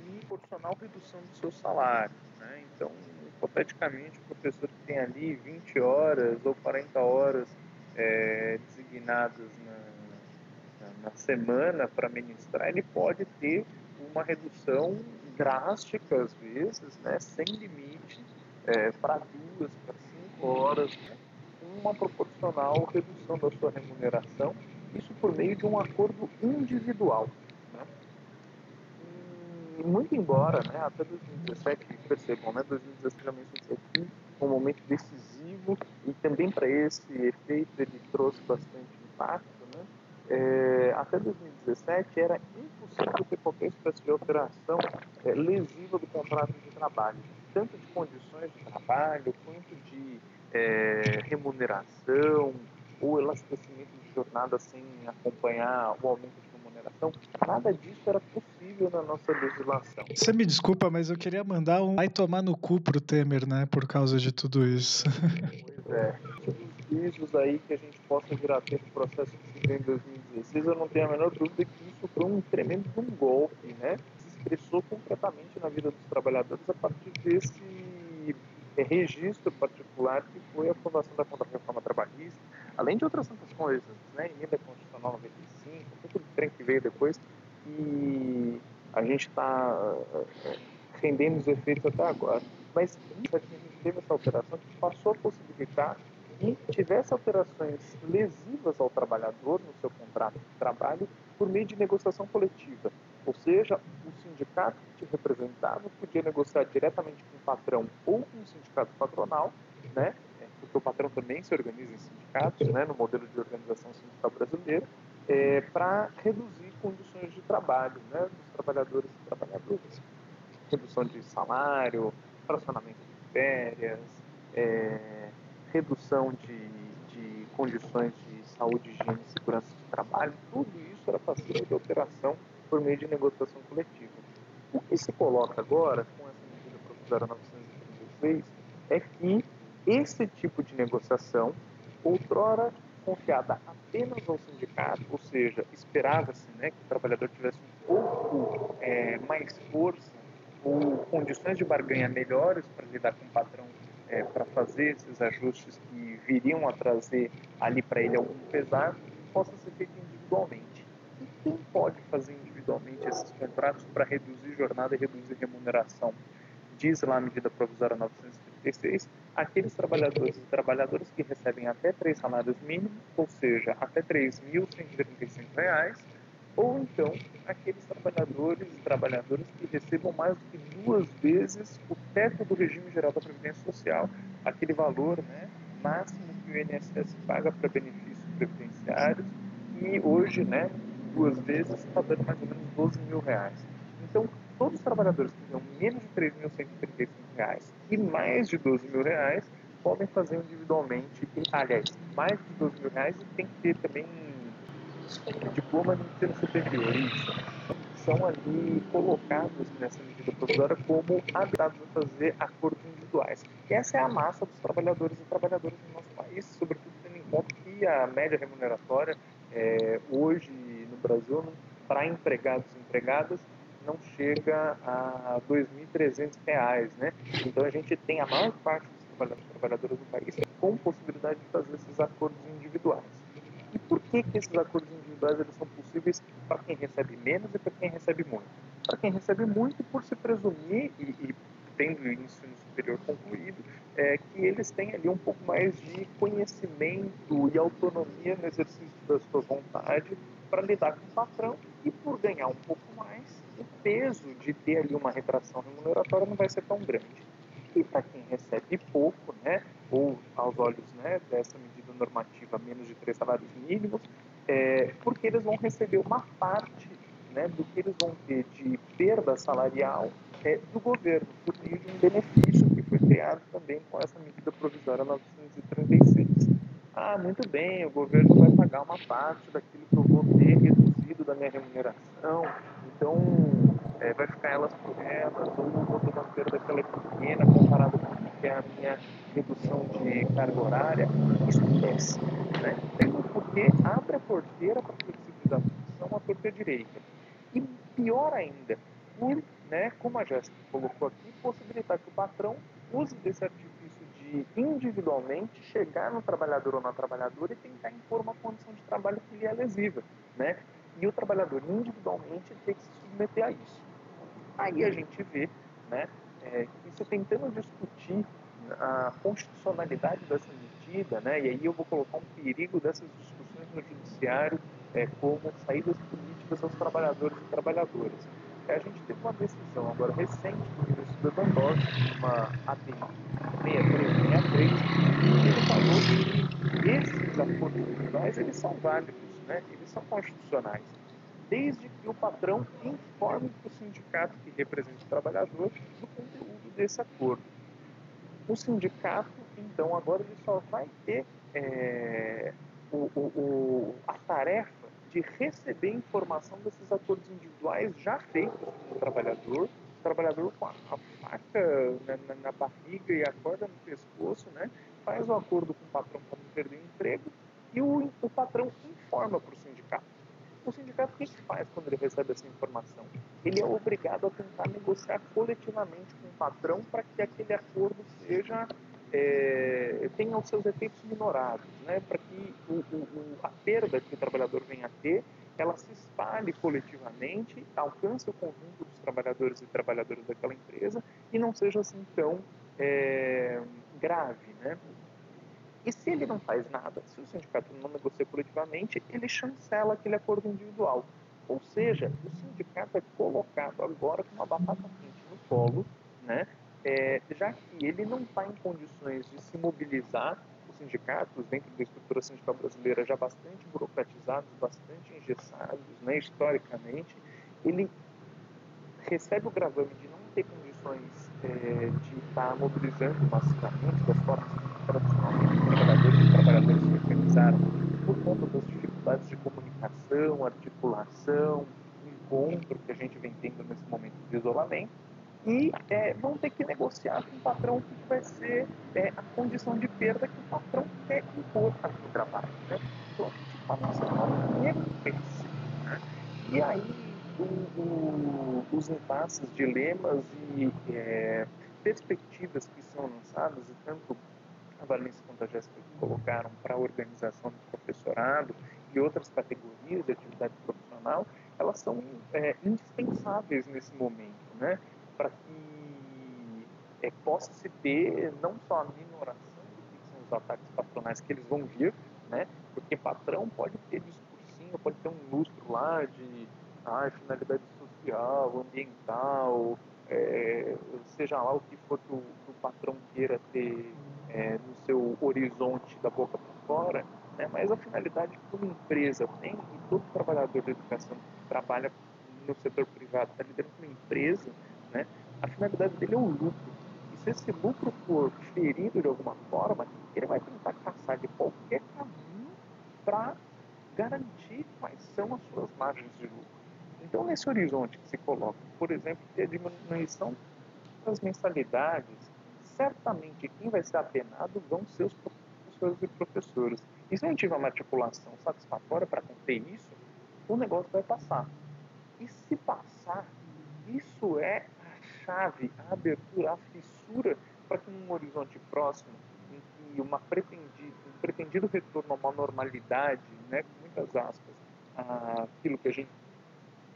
e proporcional redução do seu salário. Né? Então, hipoteticamente, o professor que tem ali 20 horas ou 40 horas é, designadas na, na, na semana para ministrar, ele pode ter uma redução drástica, às vezes, né, sem limite, é, para duas, para cinco horas, né? uma proporcional redução da sua remuneração, isso por meio de um acordo individual. Né? E muito embora, né, até 2017, percebam, né, 2017 realmente foi aqui um momento decisivo e também para esse efeito ele trouxe bastante impacto? É, até 2017 era impossível ter qualquer espécie de alteração é, lesiva do contrato de trabalho, tanto de condições de trabalho quanto de é, remuneração ou elastecimento de jornada sem acompanhar o aumento de remuneração, nada disso era possível na nossa legislação. Você me desculpa, mas eu queria mandar um vai tomar no cu pro Temer, né, por causa de tudo isso. Pois é. Juízos aí que a gente possa vir a ter no processo civil em 2016, eu não tenho a menor dúvida que isso foi um tremendo um golpe, né? Se expressou concretamente na vida dos trabalhadores a partir desse registro particular que foi a aprovação da contra-reforma trabalhista, além de outras tantas coisas, né, emenda constitucional 95, tudo o trem que veio depois, e a gente está é, rendendo os efeitos até agora. Mas gente teve essa alteração que passou a possibilitar que tivesse alterações lesivas ao trabalhador no seu contrato de trabalho por meio de negociação coletiva. Ou seja, o sindicato que te representava podia negociar diretamente com o patrão ou com o sindicato patronal, né? É, porque o patrão também se organiza em sindicatos, né? no modelo de organização sindical brasileira, é, para reduzir condições de trabalho né? dos trabalhadores e trabalhadoras. Redução de salário, fracionamento de férias, é, redução de, de condições de saúde, higiene segurança de trabalho, tudo isso era passível de alteração por meio de negociação coletiva. O que se coloca agora, com essa medida provisória 936, é que esse tipo de negociação, outrora confiada apenas ao sindicato, ou seja, esperava-se né, que o trabalhador tivesse um pouco é, mais força ou condições de barganha melhores para lidar com o patrão, é, para fazer esses ajustes que viriam a trazer ali para ele algum pesar, possa ser feito individualmente. E quem pode fazer individualmente esses contratos para reduzir jornada e reduzir remuneração. Diz lá a medida provisória 936, aqueles trabalhadores e trabalhadoras que recebem até três salários mínimos, ou seja, até R$ 3.135, ou então aqueles trabalhadores e trabalhadoras que recebam mais do que duas vezes o teto do regime geral da Previdência Social, aquele valor né, máximo que o INSS paga para benefícios previdenciários, e hoje, né, duas vezes, está dando mais ou menos 12 mil reais. Então, todos os trabalhadores que ganham menos de 3.135 reais e mais de 12 mil reais podem fazer individualmente, aliás, mais de 12 mil reais e tem que ter também diploma de ensino superior, isso. são ali colocados nessa medida provisória como habilitados a fazer acordos individuais. E essa é a massa dos trabalhadores e trabalhadoras no nosso país, sobretudo tendo em conta que a média remuneratória é, hoje no Brasil, para empregados e empregadas, não chega a R$ 2.300, né? Então a gente tem a maior parte dos trabalhadores e trabalhadoras do país com possibilidade de fazer esses acordos individuais. E por que, que esses acordos individuais eles são possíveis para quem recebe menos e para quem recebe muito? Para quem recebe muito, por se presumir, e, e tendo o ensino superior concluído, é, que eles têm ali um pouco mais de conhecimento e autonomia no exercício da sua vontade para lidar com o patrão e por ganhar um pouco mais, o peso de ter ali uma retração remuneratória não vai ser tão grande. E para quem recebe pouco, né, ou aos olhos né, dessa medida normativa menos de três salários mínimos, é, porque eles vão receber uma parte né, do que eles vão ter de perda salarial é, do governo, por meio de um benefício que foi criado também com essa medida provisória 936. Ah, muito bem, o governo vai pagar uma parte daquilo que eu vou ter reduzido da minha remuneração, então é, vai ficar elas por elas, ou vou ter uma perda que ela é pequena comparada com o que é a minha redução de carga horária. Isso acontece, né? Porque abre a porteira para a função, a torta direita. E pior ainda, por, né, como a Jéssica colocou aqui, possibilitar que o patrão use desse artifício de individualmente chegar no trabalhador ou na trabalhadora e tentar impor uma condição de trabalho que lhe é lesiva, né? E o trabalhador individualmente tem que se submeter a isso. Aí a gente vê, né, é, que se tentando discutir a constitucionalidade dessa medida, né, e aí eu vou colocar um perigo dessas discussões no judiciário é, como saídas políticas aos trabalhadores e trabalhadoras. É, a gente teve uma decisão agora recente do ministro Lewandowski, uma API 6363, e ele falou que esses acordos individuais eles são válidos, né? eles são constitucionais, desde que o patrão informe para o sindicato que representa o trabalhador do conteúdo desse acordo. O sindicato, então, agora ele só vai ter é, o, o, o, a tarefa de receber informação desses acordos individuais já feitos com o trabalhador, o trabalhador com a, a faca na, na, na, barriga e a corda no pescoço, né, faz o acordo com o patrão para não perder o emprego e o, o patrão informa para o sindicato. O sindicato o que faz quando ele recebe essa informação? Ele é obrigado a tentar negociar coletivamente com o patrão para que aquele acordo seja é, os seus efeitos minorados, né, para que o, o, a perda que o trabalhador venha a ter, ela se espalhe coletivamente, alcance o conjunto dos trabalhadores e trabalhadoras daquela empresa e não seja assim tão é, grave, né? E se ele não faz nada, se o sindicato não negocia coletivamente, ele chancela aquele acordo individual. Ou seja, o sindicato é colocado agora com uma batata quente no colo, né? É, já que ele não está em condições de se mobilizar, os sindicatos, dentro da estrutura sindical brasileira, já bastante burocratizados, bastante engessados, né, historicamente, ele recebe o gravame de não ter condições é, de estar tá mobilizando massivamente das formas que tradicionalmente os trabalhadores e trabalhadoras se organizaram por conta das dificuldades de comunicação, articulação, encontro que a gente vem tendo nesse momento de isolamento e é, vão ter que negociar com o patrão o que vai ser é, a condição de perda que o patrão quer impor aqui no trabalho. Né? Então, a gente está num cenário emergência. Né? E aí, o, o, os impasses, dilemas e é, perspectivas que são lançadas, e tanto a Valência quanto a Jéssica colocaram para a organização do professorado e outras categorias de atividade profissional, elas são é, indispensáveis nesse momento, né? Para que é, possa se ter não só a minoração do que são os ataques patronais que eles vão vir, né? Porque patrão pode ter discursinho, pode ter um lustro lá de ah, finalidade social, ambiental, é, seja lá o que for que o, que o patrão queira ter é, no seu horizonte da boca para fora, né? mas a finalidade que uma empresa tem, e todo trabalhador de educação que trabalha no setor privado está liderando uma empresa, né? A finalidade dele é o lucro. E se esse lucro for ferido de alguma forma, ele vai tentar caçar de qualquer caminho para garantir quais são as suas margens de lucro. Então, nesse horizonte que se coloca, por exemplo, que a diminuição das mensalidades, certamente quem vai ser apenado vão ser os professores e professoras. E se gente tiver uma articulação satisfatória para conter isso, o negócio vai passar. E se passar, isso é chave, a abertura, a fissura para que num horizonte próximo, em que uma pretendido, um pretendido retorno a uma normalidade, né, com muitas aspas, aquilo que a gente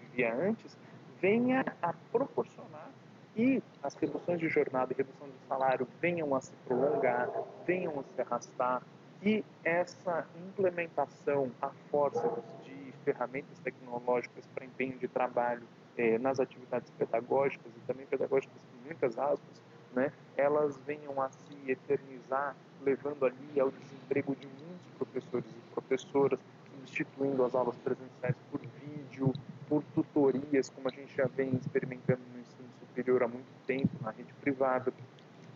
vivia antes, venha a proporcionar que as reduções de jornada e redução de salário venham a se prolongar, venham a se arrastar, que essa implementação a força de ferramentas tecnológicas para empenho de trabalho eh, nas atividades pedagógicas e também pedagógicas com muitas aspas, né, elas venham a se eternizar, levando ali ao desemprego de muitos professores e professoras, substituindo as aulas presenciais por vídeo, por tutorias, como a gente já vem experimentando no ensino superior há muito tempo, na rede privada.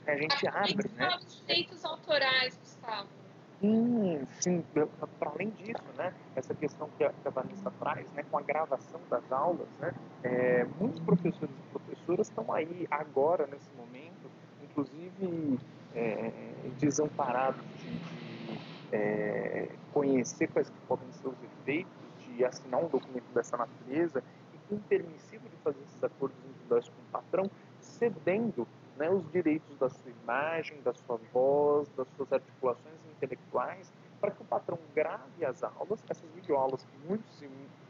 A gente abre, né? Os direitos autorais, Gustavo. Sim, sim. Para além disso, né, essa questão que a, que a Vanessa traz, né, com a gravação das aulas, né, é, muitos professores e professoras estão aí agora, nesse momento, inclusive é, desamparados de, de é, conhecer quais podem ser os efeitos de assinar um documento dessa natureza e com permissivo de fazer esses acordos individuais com o patrão, cedendo né, os direitos da sua imagem, da sua voz, das suas articulações intelectuais, para que o patrão grave as aulas, essas videoaulas que muitos e,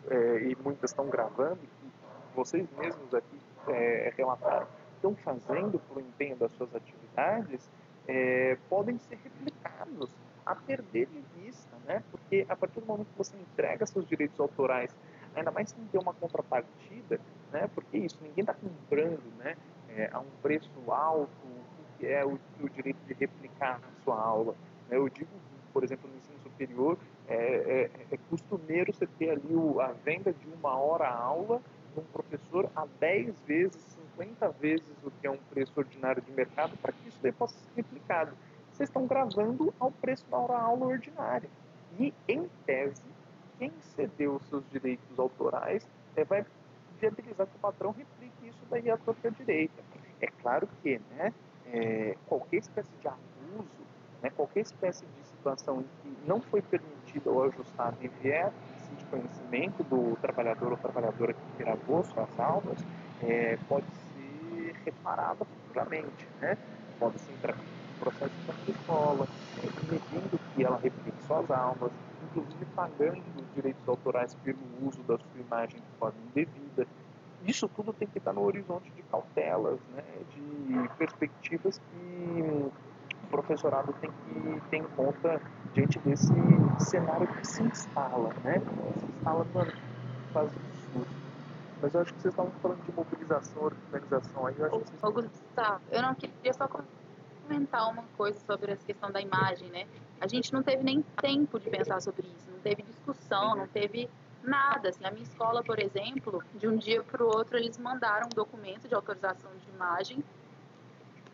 é, e muitas estão gravando, que vocês mesmos aqui é, relataram, estão fazendo para o empenho das suas atividades, é, podem ser replicados a perder de vista, né? Porque a partir do momento que você entrega seus direitos autorais, ainda mais sem ter uma contrapartida, né? Porque isso, ninguém está comprando, né? é, a um preço alto, o que é o, o, direito de replicar a sua aula. Né? Eu digo, por exemplo, no ensino superior, é, é, é costumeiro você ter ali o, a venda de uma hora aula de um professor a 10 vezes, 50 vezes o que é um preço ordinário de mercado, para que isso daí possa ser replicado. Vocês estão gravando ao preço da hora aula ordinária. E, em tese, quem cedeu seus direitos autorais é, vai viabilizar que o patrão replique isso daí à própria direita. É claro que né, é, qualquer espécie de abuso, né, qualquer espécie de situação em que não foi permitido ou ajustado e vier de conhecimento do trabalhador ou trabalhadora que gravou suas aulas, é, pode ser reparada futuramente. Né? Pode ser entrar em processo de escola, impedindo que ela replique suas aulas, inclusive pagando direitos autorais pelo uso da sua imagem de forma indevida. Isso tudo tem que estar no horizonte de cautelas, né, de perspectivas que professorado tem que ter em conta diante desse cenário que se instala, né? Se instala numa fase absurda. Mas eu acho que vocês estavam falando de mobilização, organização aí, eu acho que Gustavo, eu não queria só comentar uma coisa sobre essa questão da imagem, né? A gente não teve nem tempo de pensar sobre isso, não teve discussão, não teve nada. Assim, a minha escola, por exemplo, de um dia para o outro eles mandaram um documento de autorização de imagem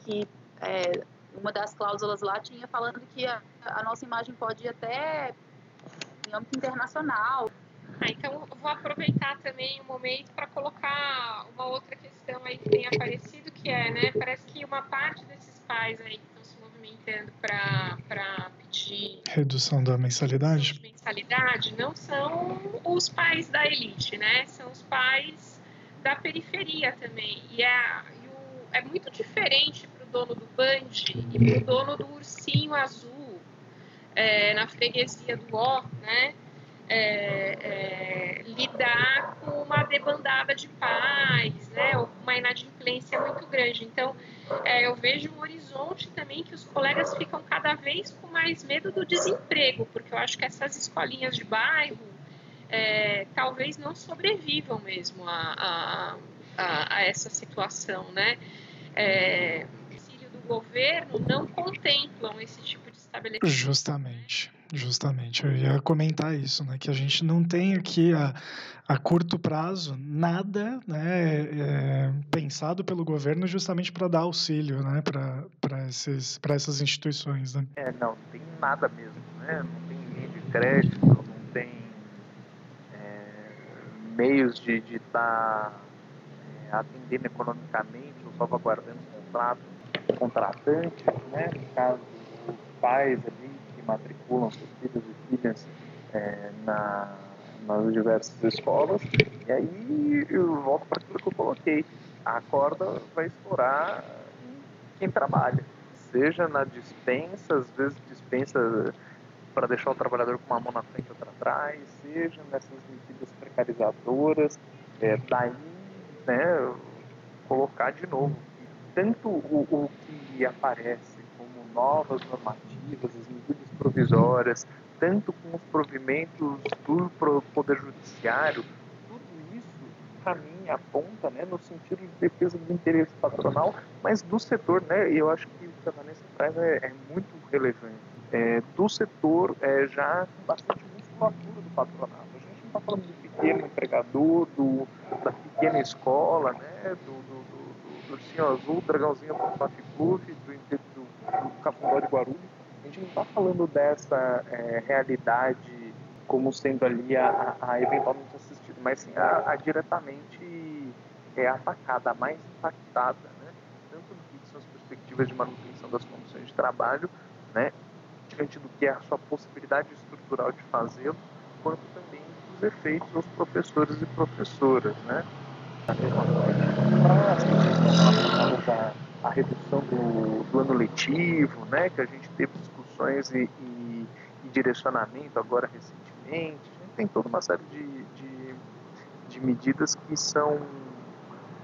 que é, uma das cláusulas lá tinha falando que a, a nossa imagem pode ir até em âmbito internacional. Ah, então eu vou aproveitar também o um momento para colocar uma outra questão aí que tem aparecido, que é, né, parece que uma parte desses pais aí que estão se movimentando para pedir redução da mensalidade, mensalidade não são os pais da elite, né? São os pais da periferia também. E é, e o, é muito diferente para o dono do Band e para o dono do ursinho azul é, na freguesia do Ó, né? é, é, lidar com uma debandada de pais, né, uma inadimplência muito grande. Então, é, eu vejo um horizonte também que os colegas ficam cada vez com mais medo do desemprego, porque eu acho que essas escolinhas de bairro é, talvez não sobrevivam mesmo a, a, a, a essa situação, né? Governo não contemplam esse tipo de estabelecimento. Justamente. Justamente, eu ia comentar isso, né? Que a gente não tem aqui a, a curto prazo nada né, é, pensado pelo governo justamente para dar auxílio né, para essas instituições. Né? É, não, não tem nada mesmo, né? Não tem linha de crédito, não tem é, meios de estar tá, é, atendendo economicamente ou salvaguardando o contrato, contratantes, né? no caso, os pais ali que matriculam seus filhos e filhas é, na, nas diversas escolas. E aí eu volto para aquilo que eu coloquei. A corda vai explorar quem trabalha, seja na dispensa, às vezes dispensa para deixar o trabalhador com uma mão na frente e outra atrás, seja nessas medidas precarizadoras, é, daí né, colocar de novo tanto o, o que aparece como novas normativas, as medidas provisórias, tanto com os provimentos do Poder Judiciário, tudo isso, para mim, aponta né, no sentido de defesa do interesse patronal, mas do setor, né, eu acho que o que a Vanessa traz é, é muito relevante, é, do setor é, já com bastante musculatura do patronal. A gente não está falando do pequeno empregador, do, da pequena escola, né, do, do, do, ursinho azul, dragãozinho do Pop Club, do, do, do de Guarulhos, a gente não está falando dessa é, realidade como sendo ali a, a, eventualmente assistida, mas sim a, a, diretamente é, atacada, a mais impactada, né? tanto no que são as perspectivas de manutenção das condições de trabalho, né? diante do que é a sua possibilidade estrutural de fazê-lo, quanto também dos efeitos aos professores e professoras. Né? A redução do, do ano letivo, né? que a gente teve discussões e, e, e direcionamento agora recentemente. A gente tem toda uma série de, de, de medidas que são,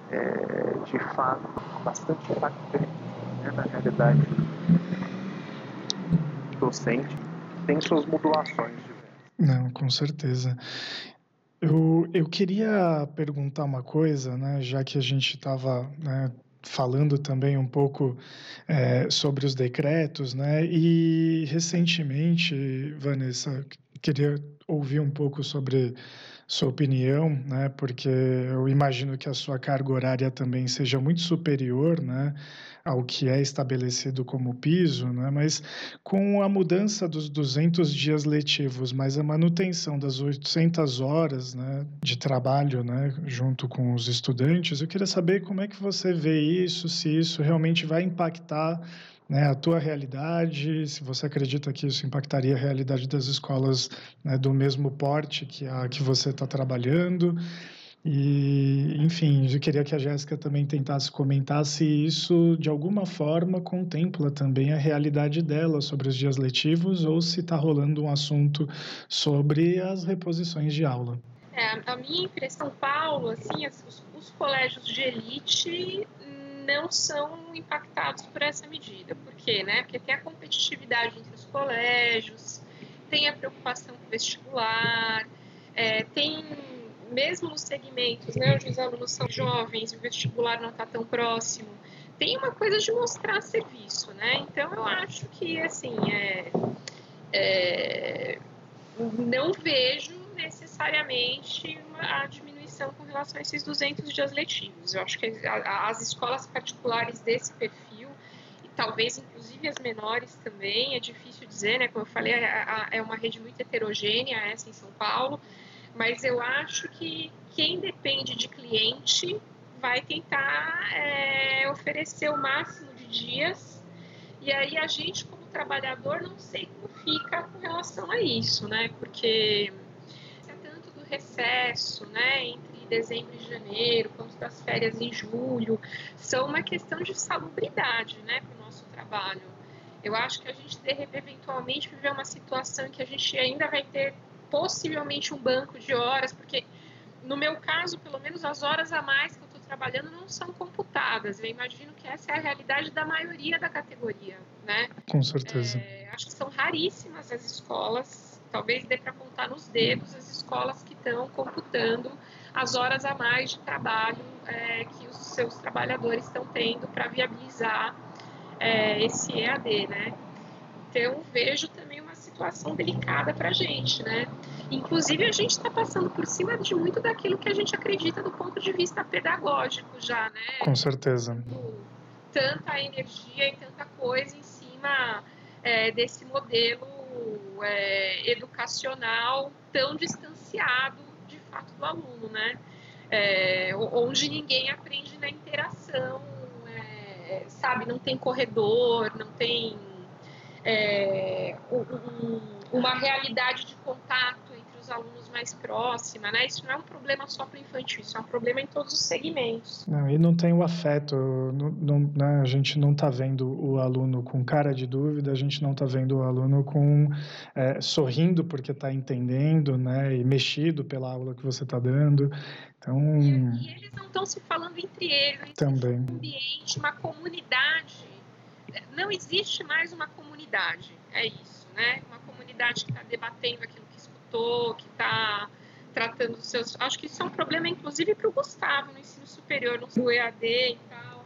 é, de fato, bastante impactantes né, na realidade docente. Tem suas modulações Não, com certeza. Eu, eu queria perguntar uma coisa, né, já que a gente estava né, falando também um pouco é, sobre os decretos, né? E recentemente, Vanessa, queria ouvir um pouco sobre sua opinião, né? Porque eu imagino que a sua carga horária também seja muito superior, né? ao que é estabelecido como piso, né? mas com a mudança dos 200 dias letivos, mais a manutenção das 800 horas né, de trabalho né, junto com os estudantes, eu queria saber como é que você vê isso, se isso realmente vai impactar né, a tua realidade, se você acredita que isso impactaria a realidade das escolas né, do mesmo porte que a que você está trabalhando, e, enfim, eu queria que a Jéssica também tentasse comentar se isso, de alguma forma, contempla também a realidade dela sobre os dias letivos ou se está rolando um assunto sobre as reposições de aula. É, a minha impressão, Paulo, assim, os, os colégios de elite não são impactados por essa medida. Por quê? Né? Porque tem a competitividade entre os colégios, tem a preocupação com o vestibular, é, tem mesmo nos segmentos né, onde os alunos são jovens, o vestibular não está tão próximo, tem uma coisa de mostrar serviço, né? Então eu acho que assim é, é não vejo necessariamente a diminuição com relação a esses 200 dias letivos. Eu acho que as escolas particulares desse perfil e talvez inclusive as menores também, é difícil dizer, né? Como eu falei, é, é uma rede muito heterogênea essa em São Paulo mas eu acho que quem depende de cliente vai tentar é, oferecer o máximo de dias. E aí a gente, como trabalhador, não sei como fica com relação a isso, né? Porque é recesso, né, entre dezembro e janeiro, quanto das férias em julho, são uma questão de salubridade, né, para o nosso trabalho. Eu acho que a gente deve eventualmente viver uma situação em que a gente ainda vai ter possivelmente um banco de horas, porque no meu caso, pelo menos as horas a mais que eu estou trabalhando não são computadas. Eu imagino que essa é a realidade da maioria da categoria, né? Com certeza. É, acho que são raríssimas as escolas, talvez dê para contar nos dedos as escolas que estão computando as horas a mais de trabalho é, que os seus trabalhadores estão tendo para viabilizar é, esse EAD, né? Então vejo também uma situação delicada para a gente, né? Inclusive, a gente está passando por cima de muito daquilo que a gente acredita do ponto de vista pedagógico já, né? Com certeza. Tanta energia e tanta coisa em cima é, desse modelo é, educacional tão distanciado fato do aluno, né? É, onde ninguém aprende na interação, é, sabe? Não tem corredor, não tem é, um, uma realidade de contato entre os alunos mais próxima, né? Isso não é um problema só para o infantil, isso é um problema em todos os segmentos. Não, e não tem o afeto, não, não, né? a gente não está vendo o aluno com cara de dúvida, a gente não está vendo o aluno com é, sorrindo porque está entendendo, né? E mexido pela aula que você está dando. Então, e, e eles não estão se falando entre eles. Também. Um ambiente, uma comunidade. Não existe mais uma comunidade, é isso, né? Uma comunidade que está debatendo aquilo que está tratando os seus. Acho que isso é um problema, inclusive, para o Gustavo no ensino superior, no EAD e tal.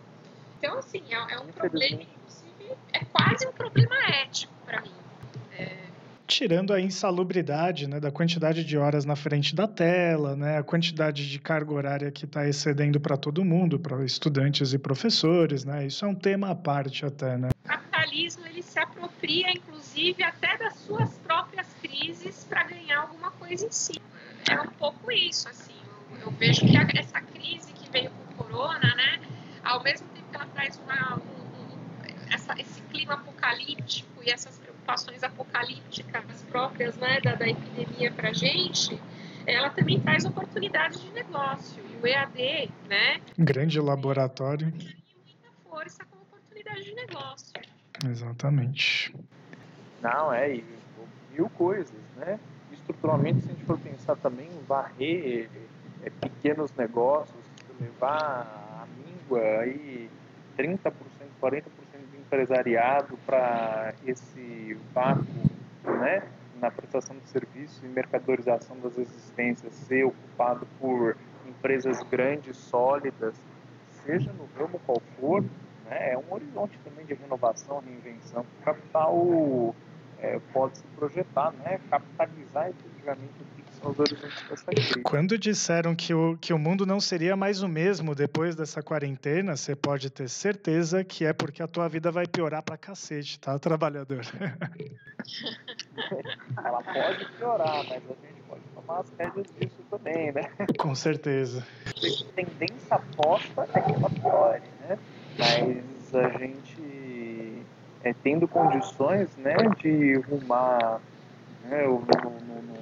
Então, assim, é, é um problema, inclusive, é quase um problema ético para mim. É, tirando a insalubridade né, da quantidade de horas na frente da tela, né, a quantidade de carga horária que está excedendo para todo mundo, para estudantes e professores, né, isso é um tema à parte até. Né? O capitalismo ele se apropria, inclusive, até das suas próprias crises para ganhar alguma coisa em si. É um pouco isso, assim. Eu, eu vejo que a, essa crise que veio com o corona, né, ao mesmo tempo que ela traz uma, um, um, essa, esse clima apocalíptico e essas preocupações apocalípticas próprias né, da, da epidemia para a gente, ela também traz oportunidades de negócio. E o EAD, né? Grande laboratório. Tem muita força como oportunidade de negócio. Exatamente. Não, é, e mil coisas, né? Estruturalmente, se a gente for pensar também, varrer é, pequenos negócios, levar a míngua aí 30%, 40% empresariado para esse vácuo né, na prestação de serviço e mercadorização das existências ser ocupado por empresas grandes, sólidas, seja no ramo qual for, né, é um horizonte também de renovação, reinvenção. O capital é, pode se projetar, né, capitalizar efetivamente o que são os horizontes dessa crise. Quando disseram que o, que o mundo não seria mais o mesmo depois dessa quarentena, você pode ter certeza que é porque a tua vida vai piorar pra cacete, tá, trabalhador? Ela pode piorar, mas a gente pode tomar as rédeas disso também, né? Com certeza. A tendência aposta é que ela piore, né? Mas a gente é, tendo condições né, de rumar né, no, no, no,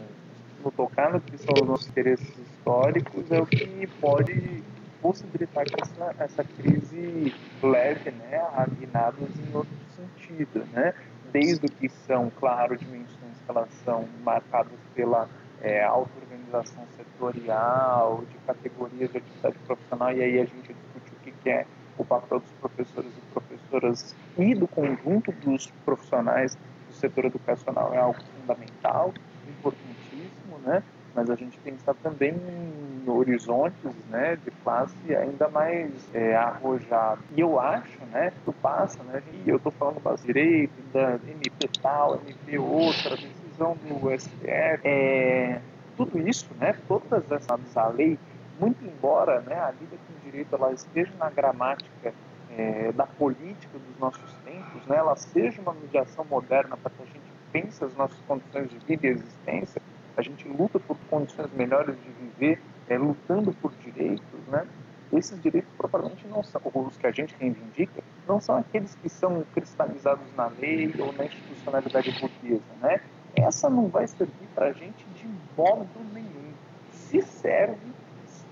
no tocar no que são os nossos interesses históricos é o que pode possibilitar que essa, essa crise leve né, a guinadas em outro sentido, né? desde que são, claro, dimensões que elas são marcadas pela é, auto-organização setorial, de categorias de atividade profissional, e aí a gente discute o que, que é o papel dos professores e professoras e do conjunto dos profissionais do setor educacional é algo fundamental, importantíssimo, né? Mas a gente estar também em horizontes, né, de classe ainda mais é, arrojado. E eu acho, né, que passa, né, e eu estou falando do direito, da MP tal, MP outra, decisão do STF, é, tudo isso, né, todas essas a lei, muito embora, né, a lida com direito ela esteja na gramática é, da política dos nossos tempos, né, ela seja uma mediação moderna para que a gente pense as nossas condições de vida e existência, a gente luta por condições melhores de viver, é, lutando por direitos, né? Esses direitos propriamente não são, os que a gente reivindica, não são aqueles que são cristalizados na lei ou na institucionalidade burguesa, né? Essa não vai servir para a gente de modo nenhum. Se serve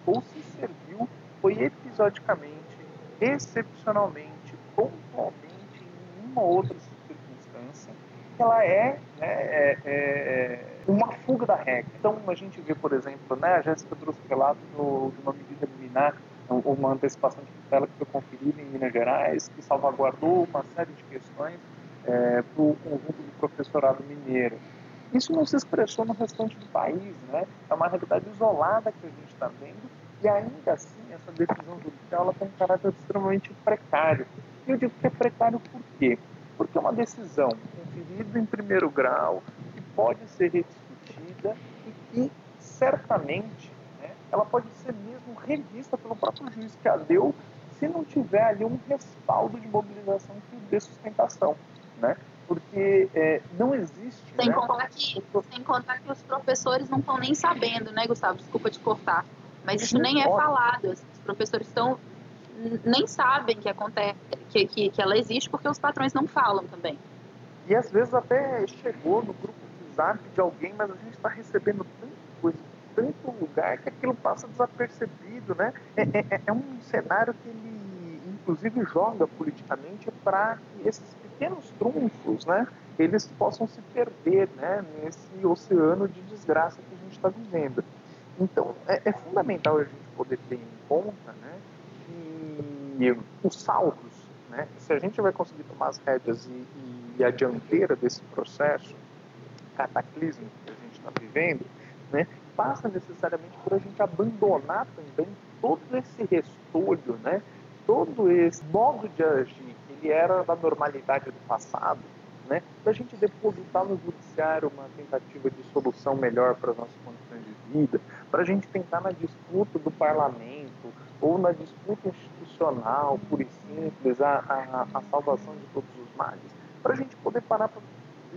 ou se serviu, foi episodicamente, excepcionalmente, pontualmente, em uma outra circunstância, ela é, né, é, é uma fuga da regra. Então, a gente vê, por exemplo, né, a Jéssica trouxe o relato do, de uma medida liminar, uma antecipação de tutela que foi conferida em Minas Gerais, que salvaguardou uma série de questões é, para o conjunto do professorado mineiro. Isso não se expressou no restante do país, né? É uma realidade isolada que a gente está vendo e ainda assim essa decisão judicial ela tem um caráter extremamente precário. E eu digo que é precário por quê? Porque é uma decisão conferida em primeiro grau, pode ser rediscutida e que certamente né, ela pode ser mesmo revista pelo próprio juiz que a deu se não tiver ali um respaldo de mobilização que dê sustentação. Né? Porque é, não existe. Sem, né? contar que, sem contar que os professores não estão nem sabendo, né, Gustavo? Desculpa te cortar. Mas isso nem é falado. Os professores estão nem sabem que acontece, que, que, que ela existe porque os patrões não falam também. E às vezes até chegou no grupo de zap de alguém, mas a gente está recebendo tanta coisa, tanto lugar que aquilo passa desapercebido, né? É, é, é um cenário que ele, inclusive, joga politicamente para que esses pequenos trunfos, né? Eles possam se perder, né? Nesse oceano de desgraça que a gente está vivendo. Então, é, é, fundamental a gente poder ter em conta, né? Que os saldos, né? Se a gente vai conseguir tomar as rédeas e, e a dianteira desse processo cataclísmico que a gente está vivendo, né? passa necessariamente por a gente abandonar também todo esse restolho, né? todo esse modo de agir que ele era da normalidade do passado, né? para a gente depositar no judiciário uma tentativa de solução melhor para as nossas condições de vida, para a gente tentar na disputa do parlamento ou na disputa institucional, pura e simples, a, a, a salvação de todos os males, para a gente poder parar para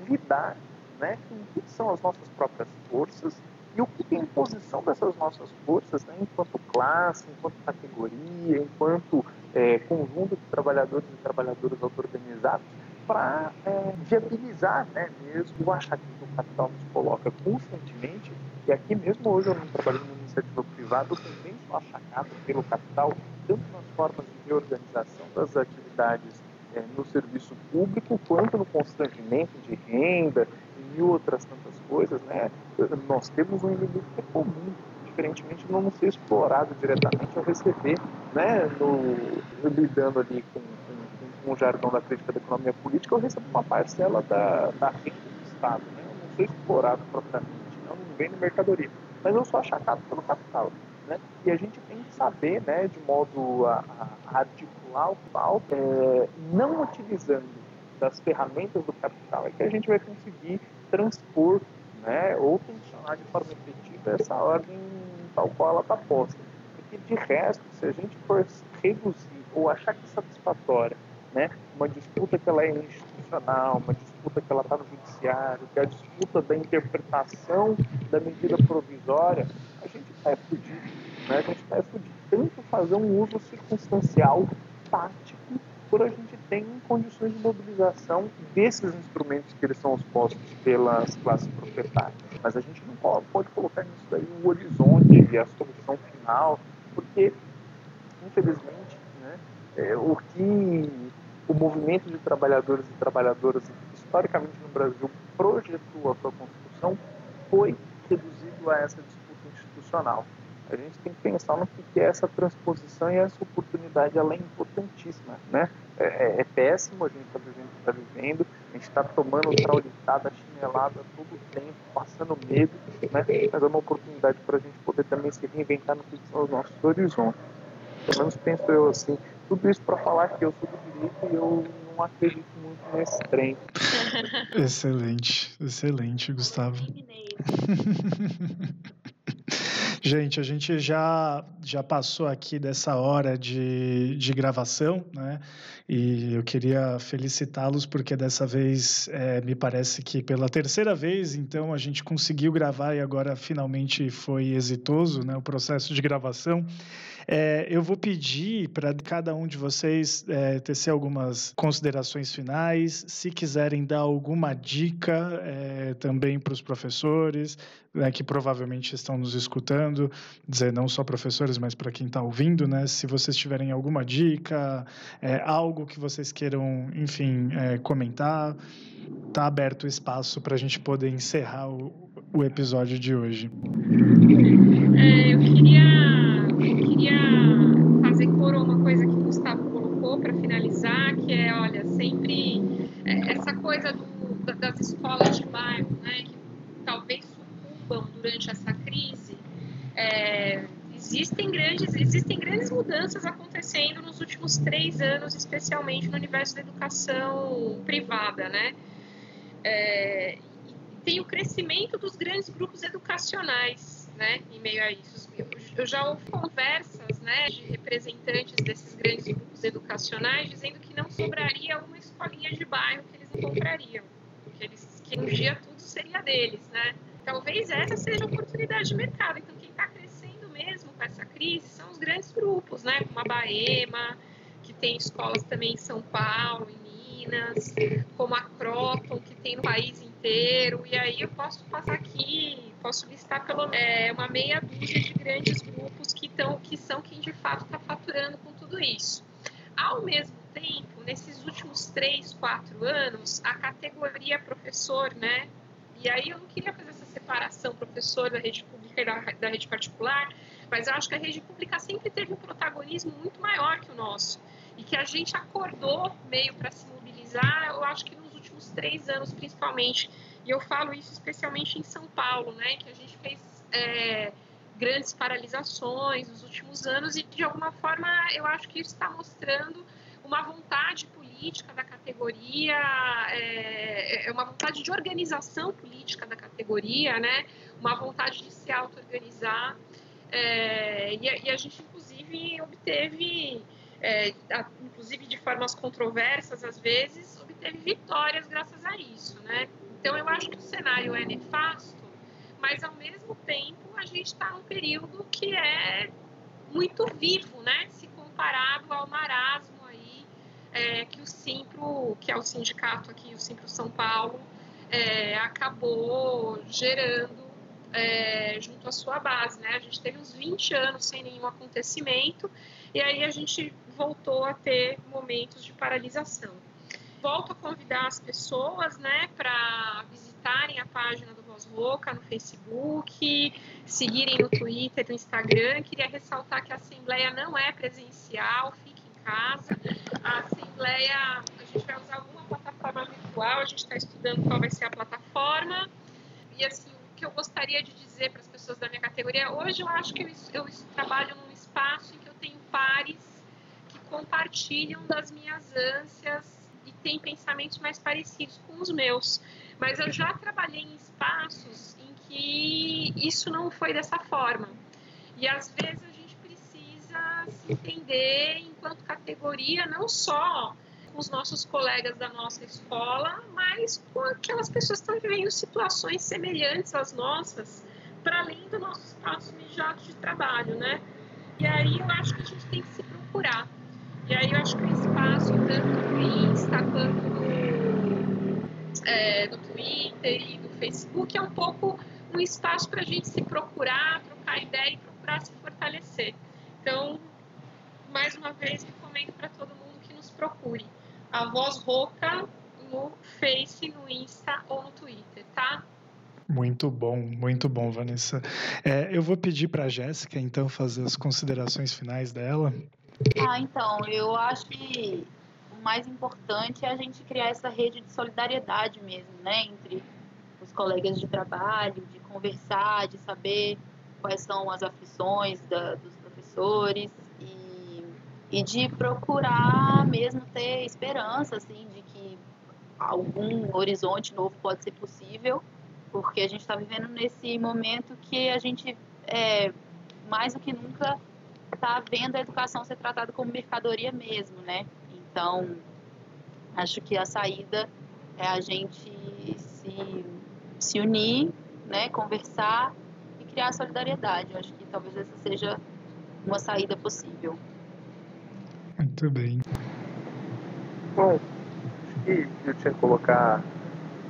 lidar né, com o que são as nossas próprias forças e o que tem em posição dessas nossas forças, né, enquanto classe, enquanto categoria, enquanto é, conjunto de trabalhadores e trabalhadoras auto-organizados, para é, viabilizar né, mesmo o achar que o capital nos coloca constantemente. E aqui mesmo hoje eu não trabalho numa iniciativa privada, eu também sou achacado pelo capital, tanto nas formas de reorganização das atividades é, no serviço público, quanto no constrangimento de renda e outras tantas coisas, né? Nós temos um inimigo que é comum, diferentemente de não ser explorado diretamente ao receber, né? No, lidando ali com, com, com, o jargão da crítica da economia política, eu recebo uma parcela da, da renda do Estado, né? Eu não sou explorado propriamente, no mercadoria, mas eu sou achacado pelo capital. Né? E a gente tem que saber, né, de modo a, a articular o capital, é, não utilizando das ferramentas do capital, é que a gente vai conseguir transpor né, ou funcionar de forma efetiva essa ordem tal qual ela está posta. Porque, de resto, se a gente for reduzir ou achar que é satisfatória né, uma disputa que ela é institucional, uma disputa que ela está no judiciário, que é a disputa da interpretação da medida provisória, a gente está fudido. Né? A gente está fudido. Tanto fazer um uso circunstancial, tático, por a gente tem condições de mobilização desses instrumentos que eles são expostos pelas classes proprietárias. Mas a gente não pode colocar nisso daí o horizonte e a solução final, porque, infelizmente, né, é, o que o movimento de trabalhadores e trabalhadoras historicamente no Brasil projetou a sua construção foi reduzido a essa disputa institucional. A gente tem que pensar no que é essa transposição e essa oportunidade, ela é importantíssima, né? É, é, é péssimo a gente está vivendo o que está vivendo, a gente está tomando traulitada, chinelada todo o tempo, passando medo, né? Mas é uma oportunidade para a gente poder também se reinventar no que são os nossos horizontes. Pelo menos penso eu assim. Tudo isso para falar que eu sou do direito e eu não acredito muito nesse trem. excelente, excelente, Gustavo. Gente, a gente já, já passou aqui dessa hora de, de gravação, né? E eu queria felicitá-los porque dessa vez é, me parece que pela terceira vez, então a gente conseguiu gravar e agora finalmente foi exitoso, né? O processo de gravação. É, eu vou pedir para cada um de vocês é, tecer algumas considerações finais, se quiserem dar alguma dica é, também para os professores, né, que provavelmente estão nos escutando, dizer não só professores, mas para quem está ouvindo, né? Se vocês tiverem alguma dica, é, algo que vocês queiram, enfim, é, comentar, está aberto o espaço para a gente poder encerrar o, o episódio de hoje. É, eu queria, queria fazer coro uma coisa que o Gustavo colocou para finalizar, que é, olha, sempre é, essa coisa do, das escolas de bairro, né? Que talvez sucumbam durante essa crise. É, existem grandes, existem grandes mudanças acontecendo nos últimos três anos, especialmente no universo da educação privada, né? É, tem o crescimento dos grandes grupos educacionais, né, em meio a isso. Eu já ouvi conversas, né, de representantes desses grandes grupos educacionais dizendo que não sobraria uma escolinha de bairro que eles comprariam, porque eles que um dia tudo seria deles, né? Talvez essa seja a oportunidade de mercado. Então, quem está crescendo mesmo com essa crise são os grandes grupos, né? Como a Baema, que tem escolas também em São Paulo, em Minas, como a Croton, que tem no país inteiro. E aí eu posso passar aqui, posso listar pelo é, uma meia dúzia de grandes grupos que, tão, que são quem de fato está faturando com tudo isso. Ao mesmo tempo, nesses últimos três, quatro anos, a categoria professor, né? E aí eu não queria fazer essa separação professor da rede pública e da, da rede particular, mas eu acho que a rede pública sempre teve um protagonismo muito maior que o nosso e que a gente acordou meio para se mobilizar, eu acho que nos últimos três anos principalmente, e eu falo isso especialmente em São Paulo, né, que a gente fez é, grandes paralisações nos últimos anos e de alguma forma eu acho que isso está mostrando uma vontade política da categoria, é, é, uma vontade de organização política da categoria, né? Uma vontade de se auto-organizar. É, e, e, a gente, inclusive, obteve, é, inclusive de formas controversas às vezes, obteve vitórias graças a isso, né? Então, eu acho que o cenário é nefasto, mas ao mesmo tempo a gente está num período que é muito vivo, né? Se comparado ao marasmo é, que o Simpro, que é o sindicato aqui, o Simpro São Paulo, é, acabou gerando é, junto à sua base. Né? A gente teve uns 20 anos sem nenhum acontecimento e aí a gente voltou a ter momentos de paralisação. Volto a convidar as pessoas né, para visitarem a página do Voz Louca no Facebook, seguirem no Twitter, no Instagram. Queria ressaltar que a Assembleia não é presencial, fique em casa. A Assembleia, a gente vai usar alguma plataforma virtual, a gente está estudando qual vai ser a plataforma. E assim, o que eu gostaria de dizer para as pessoas da minha categoria, hoje eu acho que eu, eu trabalho num espaço em tenho pares que compartilham das minhas ânsias e têm pensamentos mais parecidos com os meus. Mas eu já trabalhei em espaços em que isso não foi dessa forma. E às vezes a gente precisa se entender enquanto categoria, não só com os nossos colegas da nossa escola, mas com aquelas pessoas que estão vivendo situações semelhantes às nossas, para além do nosso espaço imediato de trabalho, né? E aí eu acho que a gente tem que se procurar. E aí eu acho que o espaço, tanto do Insta quanto do, é, do Twitter e do Facebook, é um pouco um espaço para a gente se procurar, trocar ideia e procurar se fortalecer. Então, mais uma vez, recomendo para todo mundo que nos procure. A Voz Rouca no Face, no Insta ou no Twitter, tá? Muito bom, muito bom, Vanessa. É, eu vou pedir para a Jéssica, então, fazer as considerações finais dela. Ah, então, eu acho que o mais importante é a gente criar essa rede de solidariedade mesmo, né, entre os colegas de trabalho, de conversar, de saber quais são as aflições da, dos professores e, e de procurar mesmo ter esperança, assim, de que algum horizonte novo pode ser possível, porque a gente está vivendo nesse momento que a gente, é, mais do que nunca, está vendo a educação ser tratada como mercadoria mesmo, né? Então, acho que a saída é a gente se, se unir, né, conversar e criar solidariedade. Eu acho que talvez essa seja uma saída possível. Muito bem. Bom, acho que eu tinha que colocar,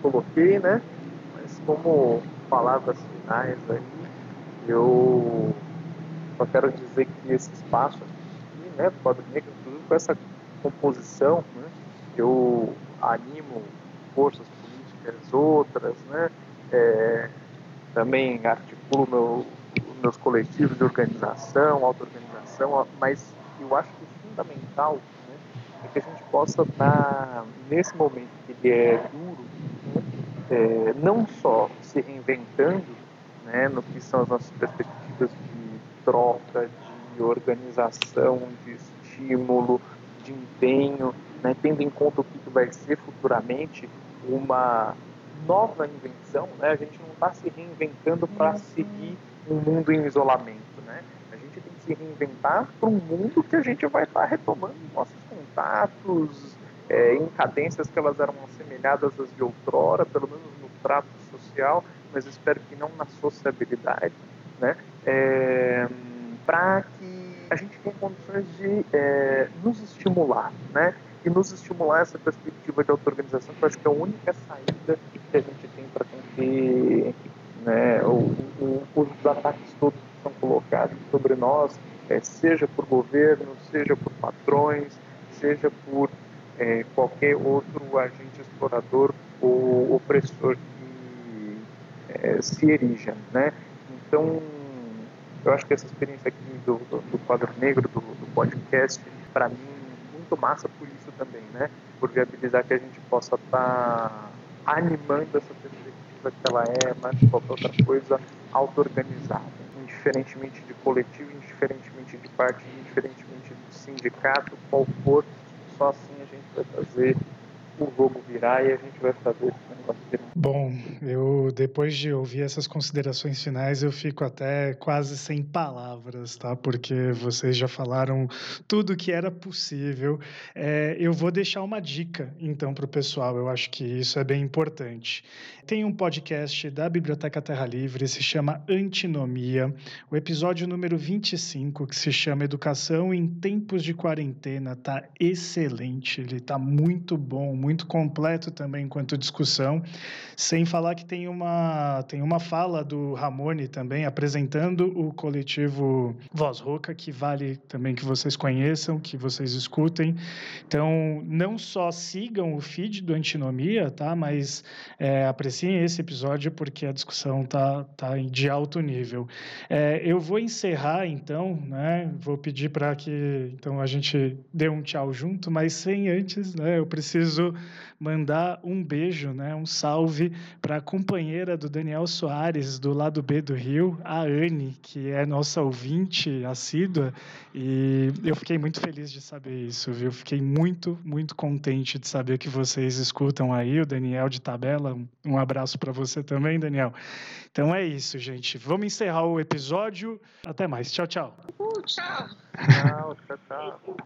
coloquei, né? Como palavras finais aí, eu só quero dizer que esse espaço aqui, né, do quadro negro, inclusive com essa composição, né, eu animo forças políticas outras, né, é, também articulo meu, meus coletivos de organização, auto-organização, mas eu acho que o fundamental né, é que a gente possa estar, nesse momento que ele é duro, é, não só se reinventando né, no que são as nossas perspectivas de troca, de organização, de estímulo, de empenho, né, tendo em conta o que vai ser futuramente uma nova invenção, né, a gente não está se reinventando para uhum. seguir um mundo em isolamento, né? A gente tem que se reinventar para um mundo que a gente vai estar tá retomando nossos contatos, é, em cadências que elas eram assemelhadas às de outrora, pelo menos no trato social, mas espero que não na sociabilidade, né? É, para que a gente tenha condições de é, nos estimular, né? E nos estimular essa perspectiva de auto-organização, que eu acho que é a única saída que a gente tem para conter né, o, os ataques todos que são colocados sobre nós, é, seja por governo, seja por patrões, seja por é, qualquer outro agente explorador ou opressor que é, se erija, né? Então, eu acho que essa experiência aqui do, do, do quadro negro, do, do podcast, para mim, muito massa por isso também, né? Por viabilizar que a gente possa estar tá animando essa perspectiva que ela é, que qualquer outra coisa, auto-organizada, indiferentemente de coletivo, indiferentemente de partido, indiferentemente do sindicato, qual for, só assim vai fazer o jogo virar e a gente vai fazer esse negócio. Bom, eu depois de ouvir essas considerações finais, eu fico até quase sem palavras, tá? Porque vocês já falaram tudo que era possível. É, eu vou deixar uma dica, então, para o pessoal. Eu acho que isso é bem importante. Tem um podcast da Biblioteca Terra Livre, se chama Antinomia, o episódio número 25, que se chama Educação em Tempos de Quarentena, tá excelente. Ele tá muito bom, muito completo também enquanto discussão. Sem falar que tem uma, tem uma fala do Ramone também apresentando o coletivo Voz Roca, que vale também que vocês conheçam, que vocês escutem. Então, não só sigam o feed do Antinomia, tá? Mas é, apreciem esse episódio porque a discussão tá, tá de alto nível. É, eu vou encerrar, então, né? Vou pedir para que então a gente dê um tchau junto, mas sem antes, né? Eu preciso mandar um beijo, né? Um salve para a companheira do Daniel Soares, do lado B do Rio, a Anne, que é nossa ouvinte assídua, e eu fiquei muito feliz de saber isso, viu? Fiquei muito, muito contente de saber que vocês escutam aí, o Daniel de tabela. Um abraço para você também, Daniel. Então é isso, gente. Vamos encerrar o episódio. Até mais. Tchau, tchau. Uh, tchau. Tchau, tchau, tchau.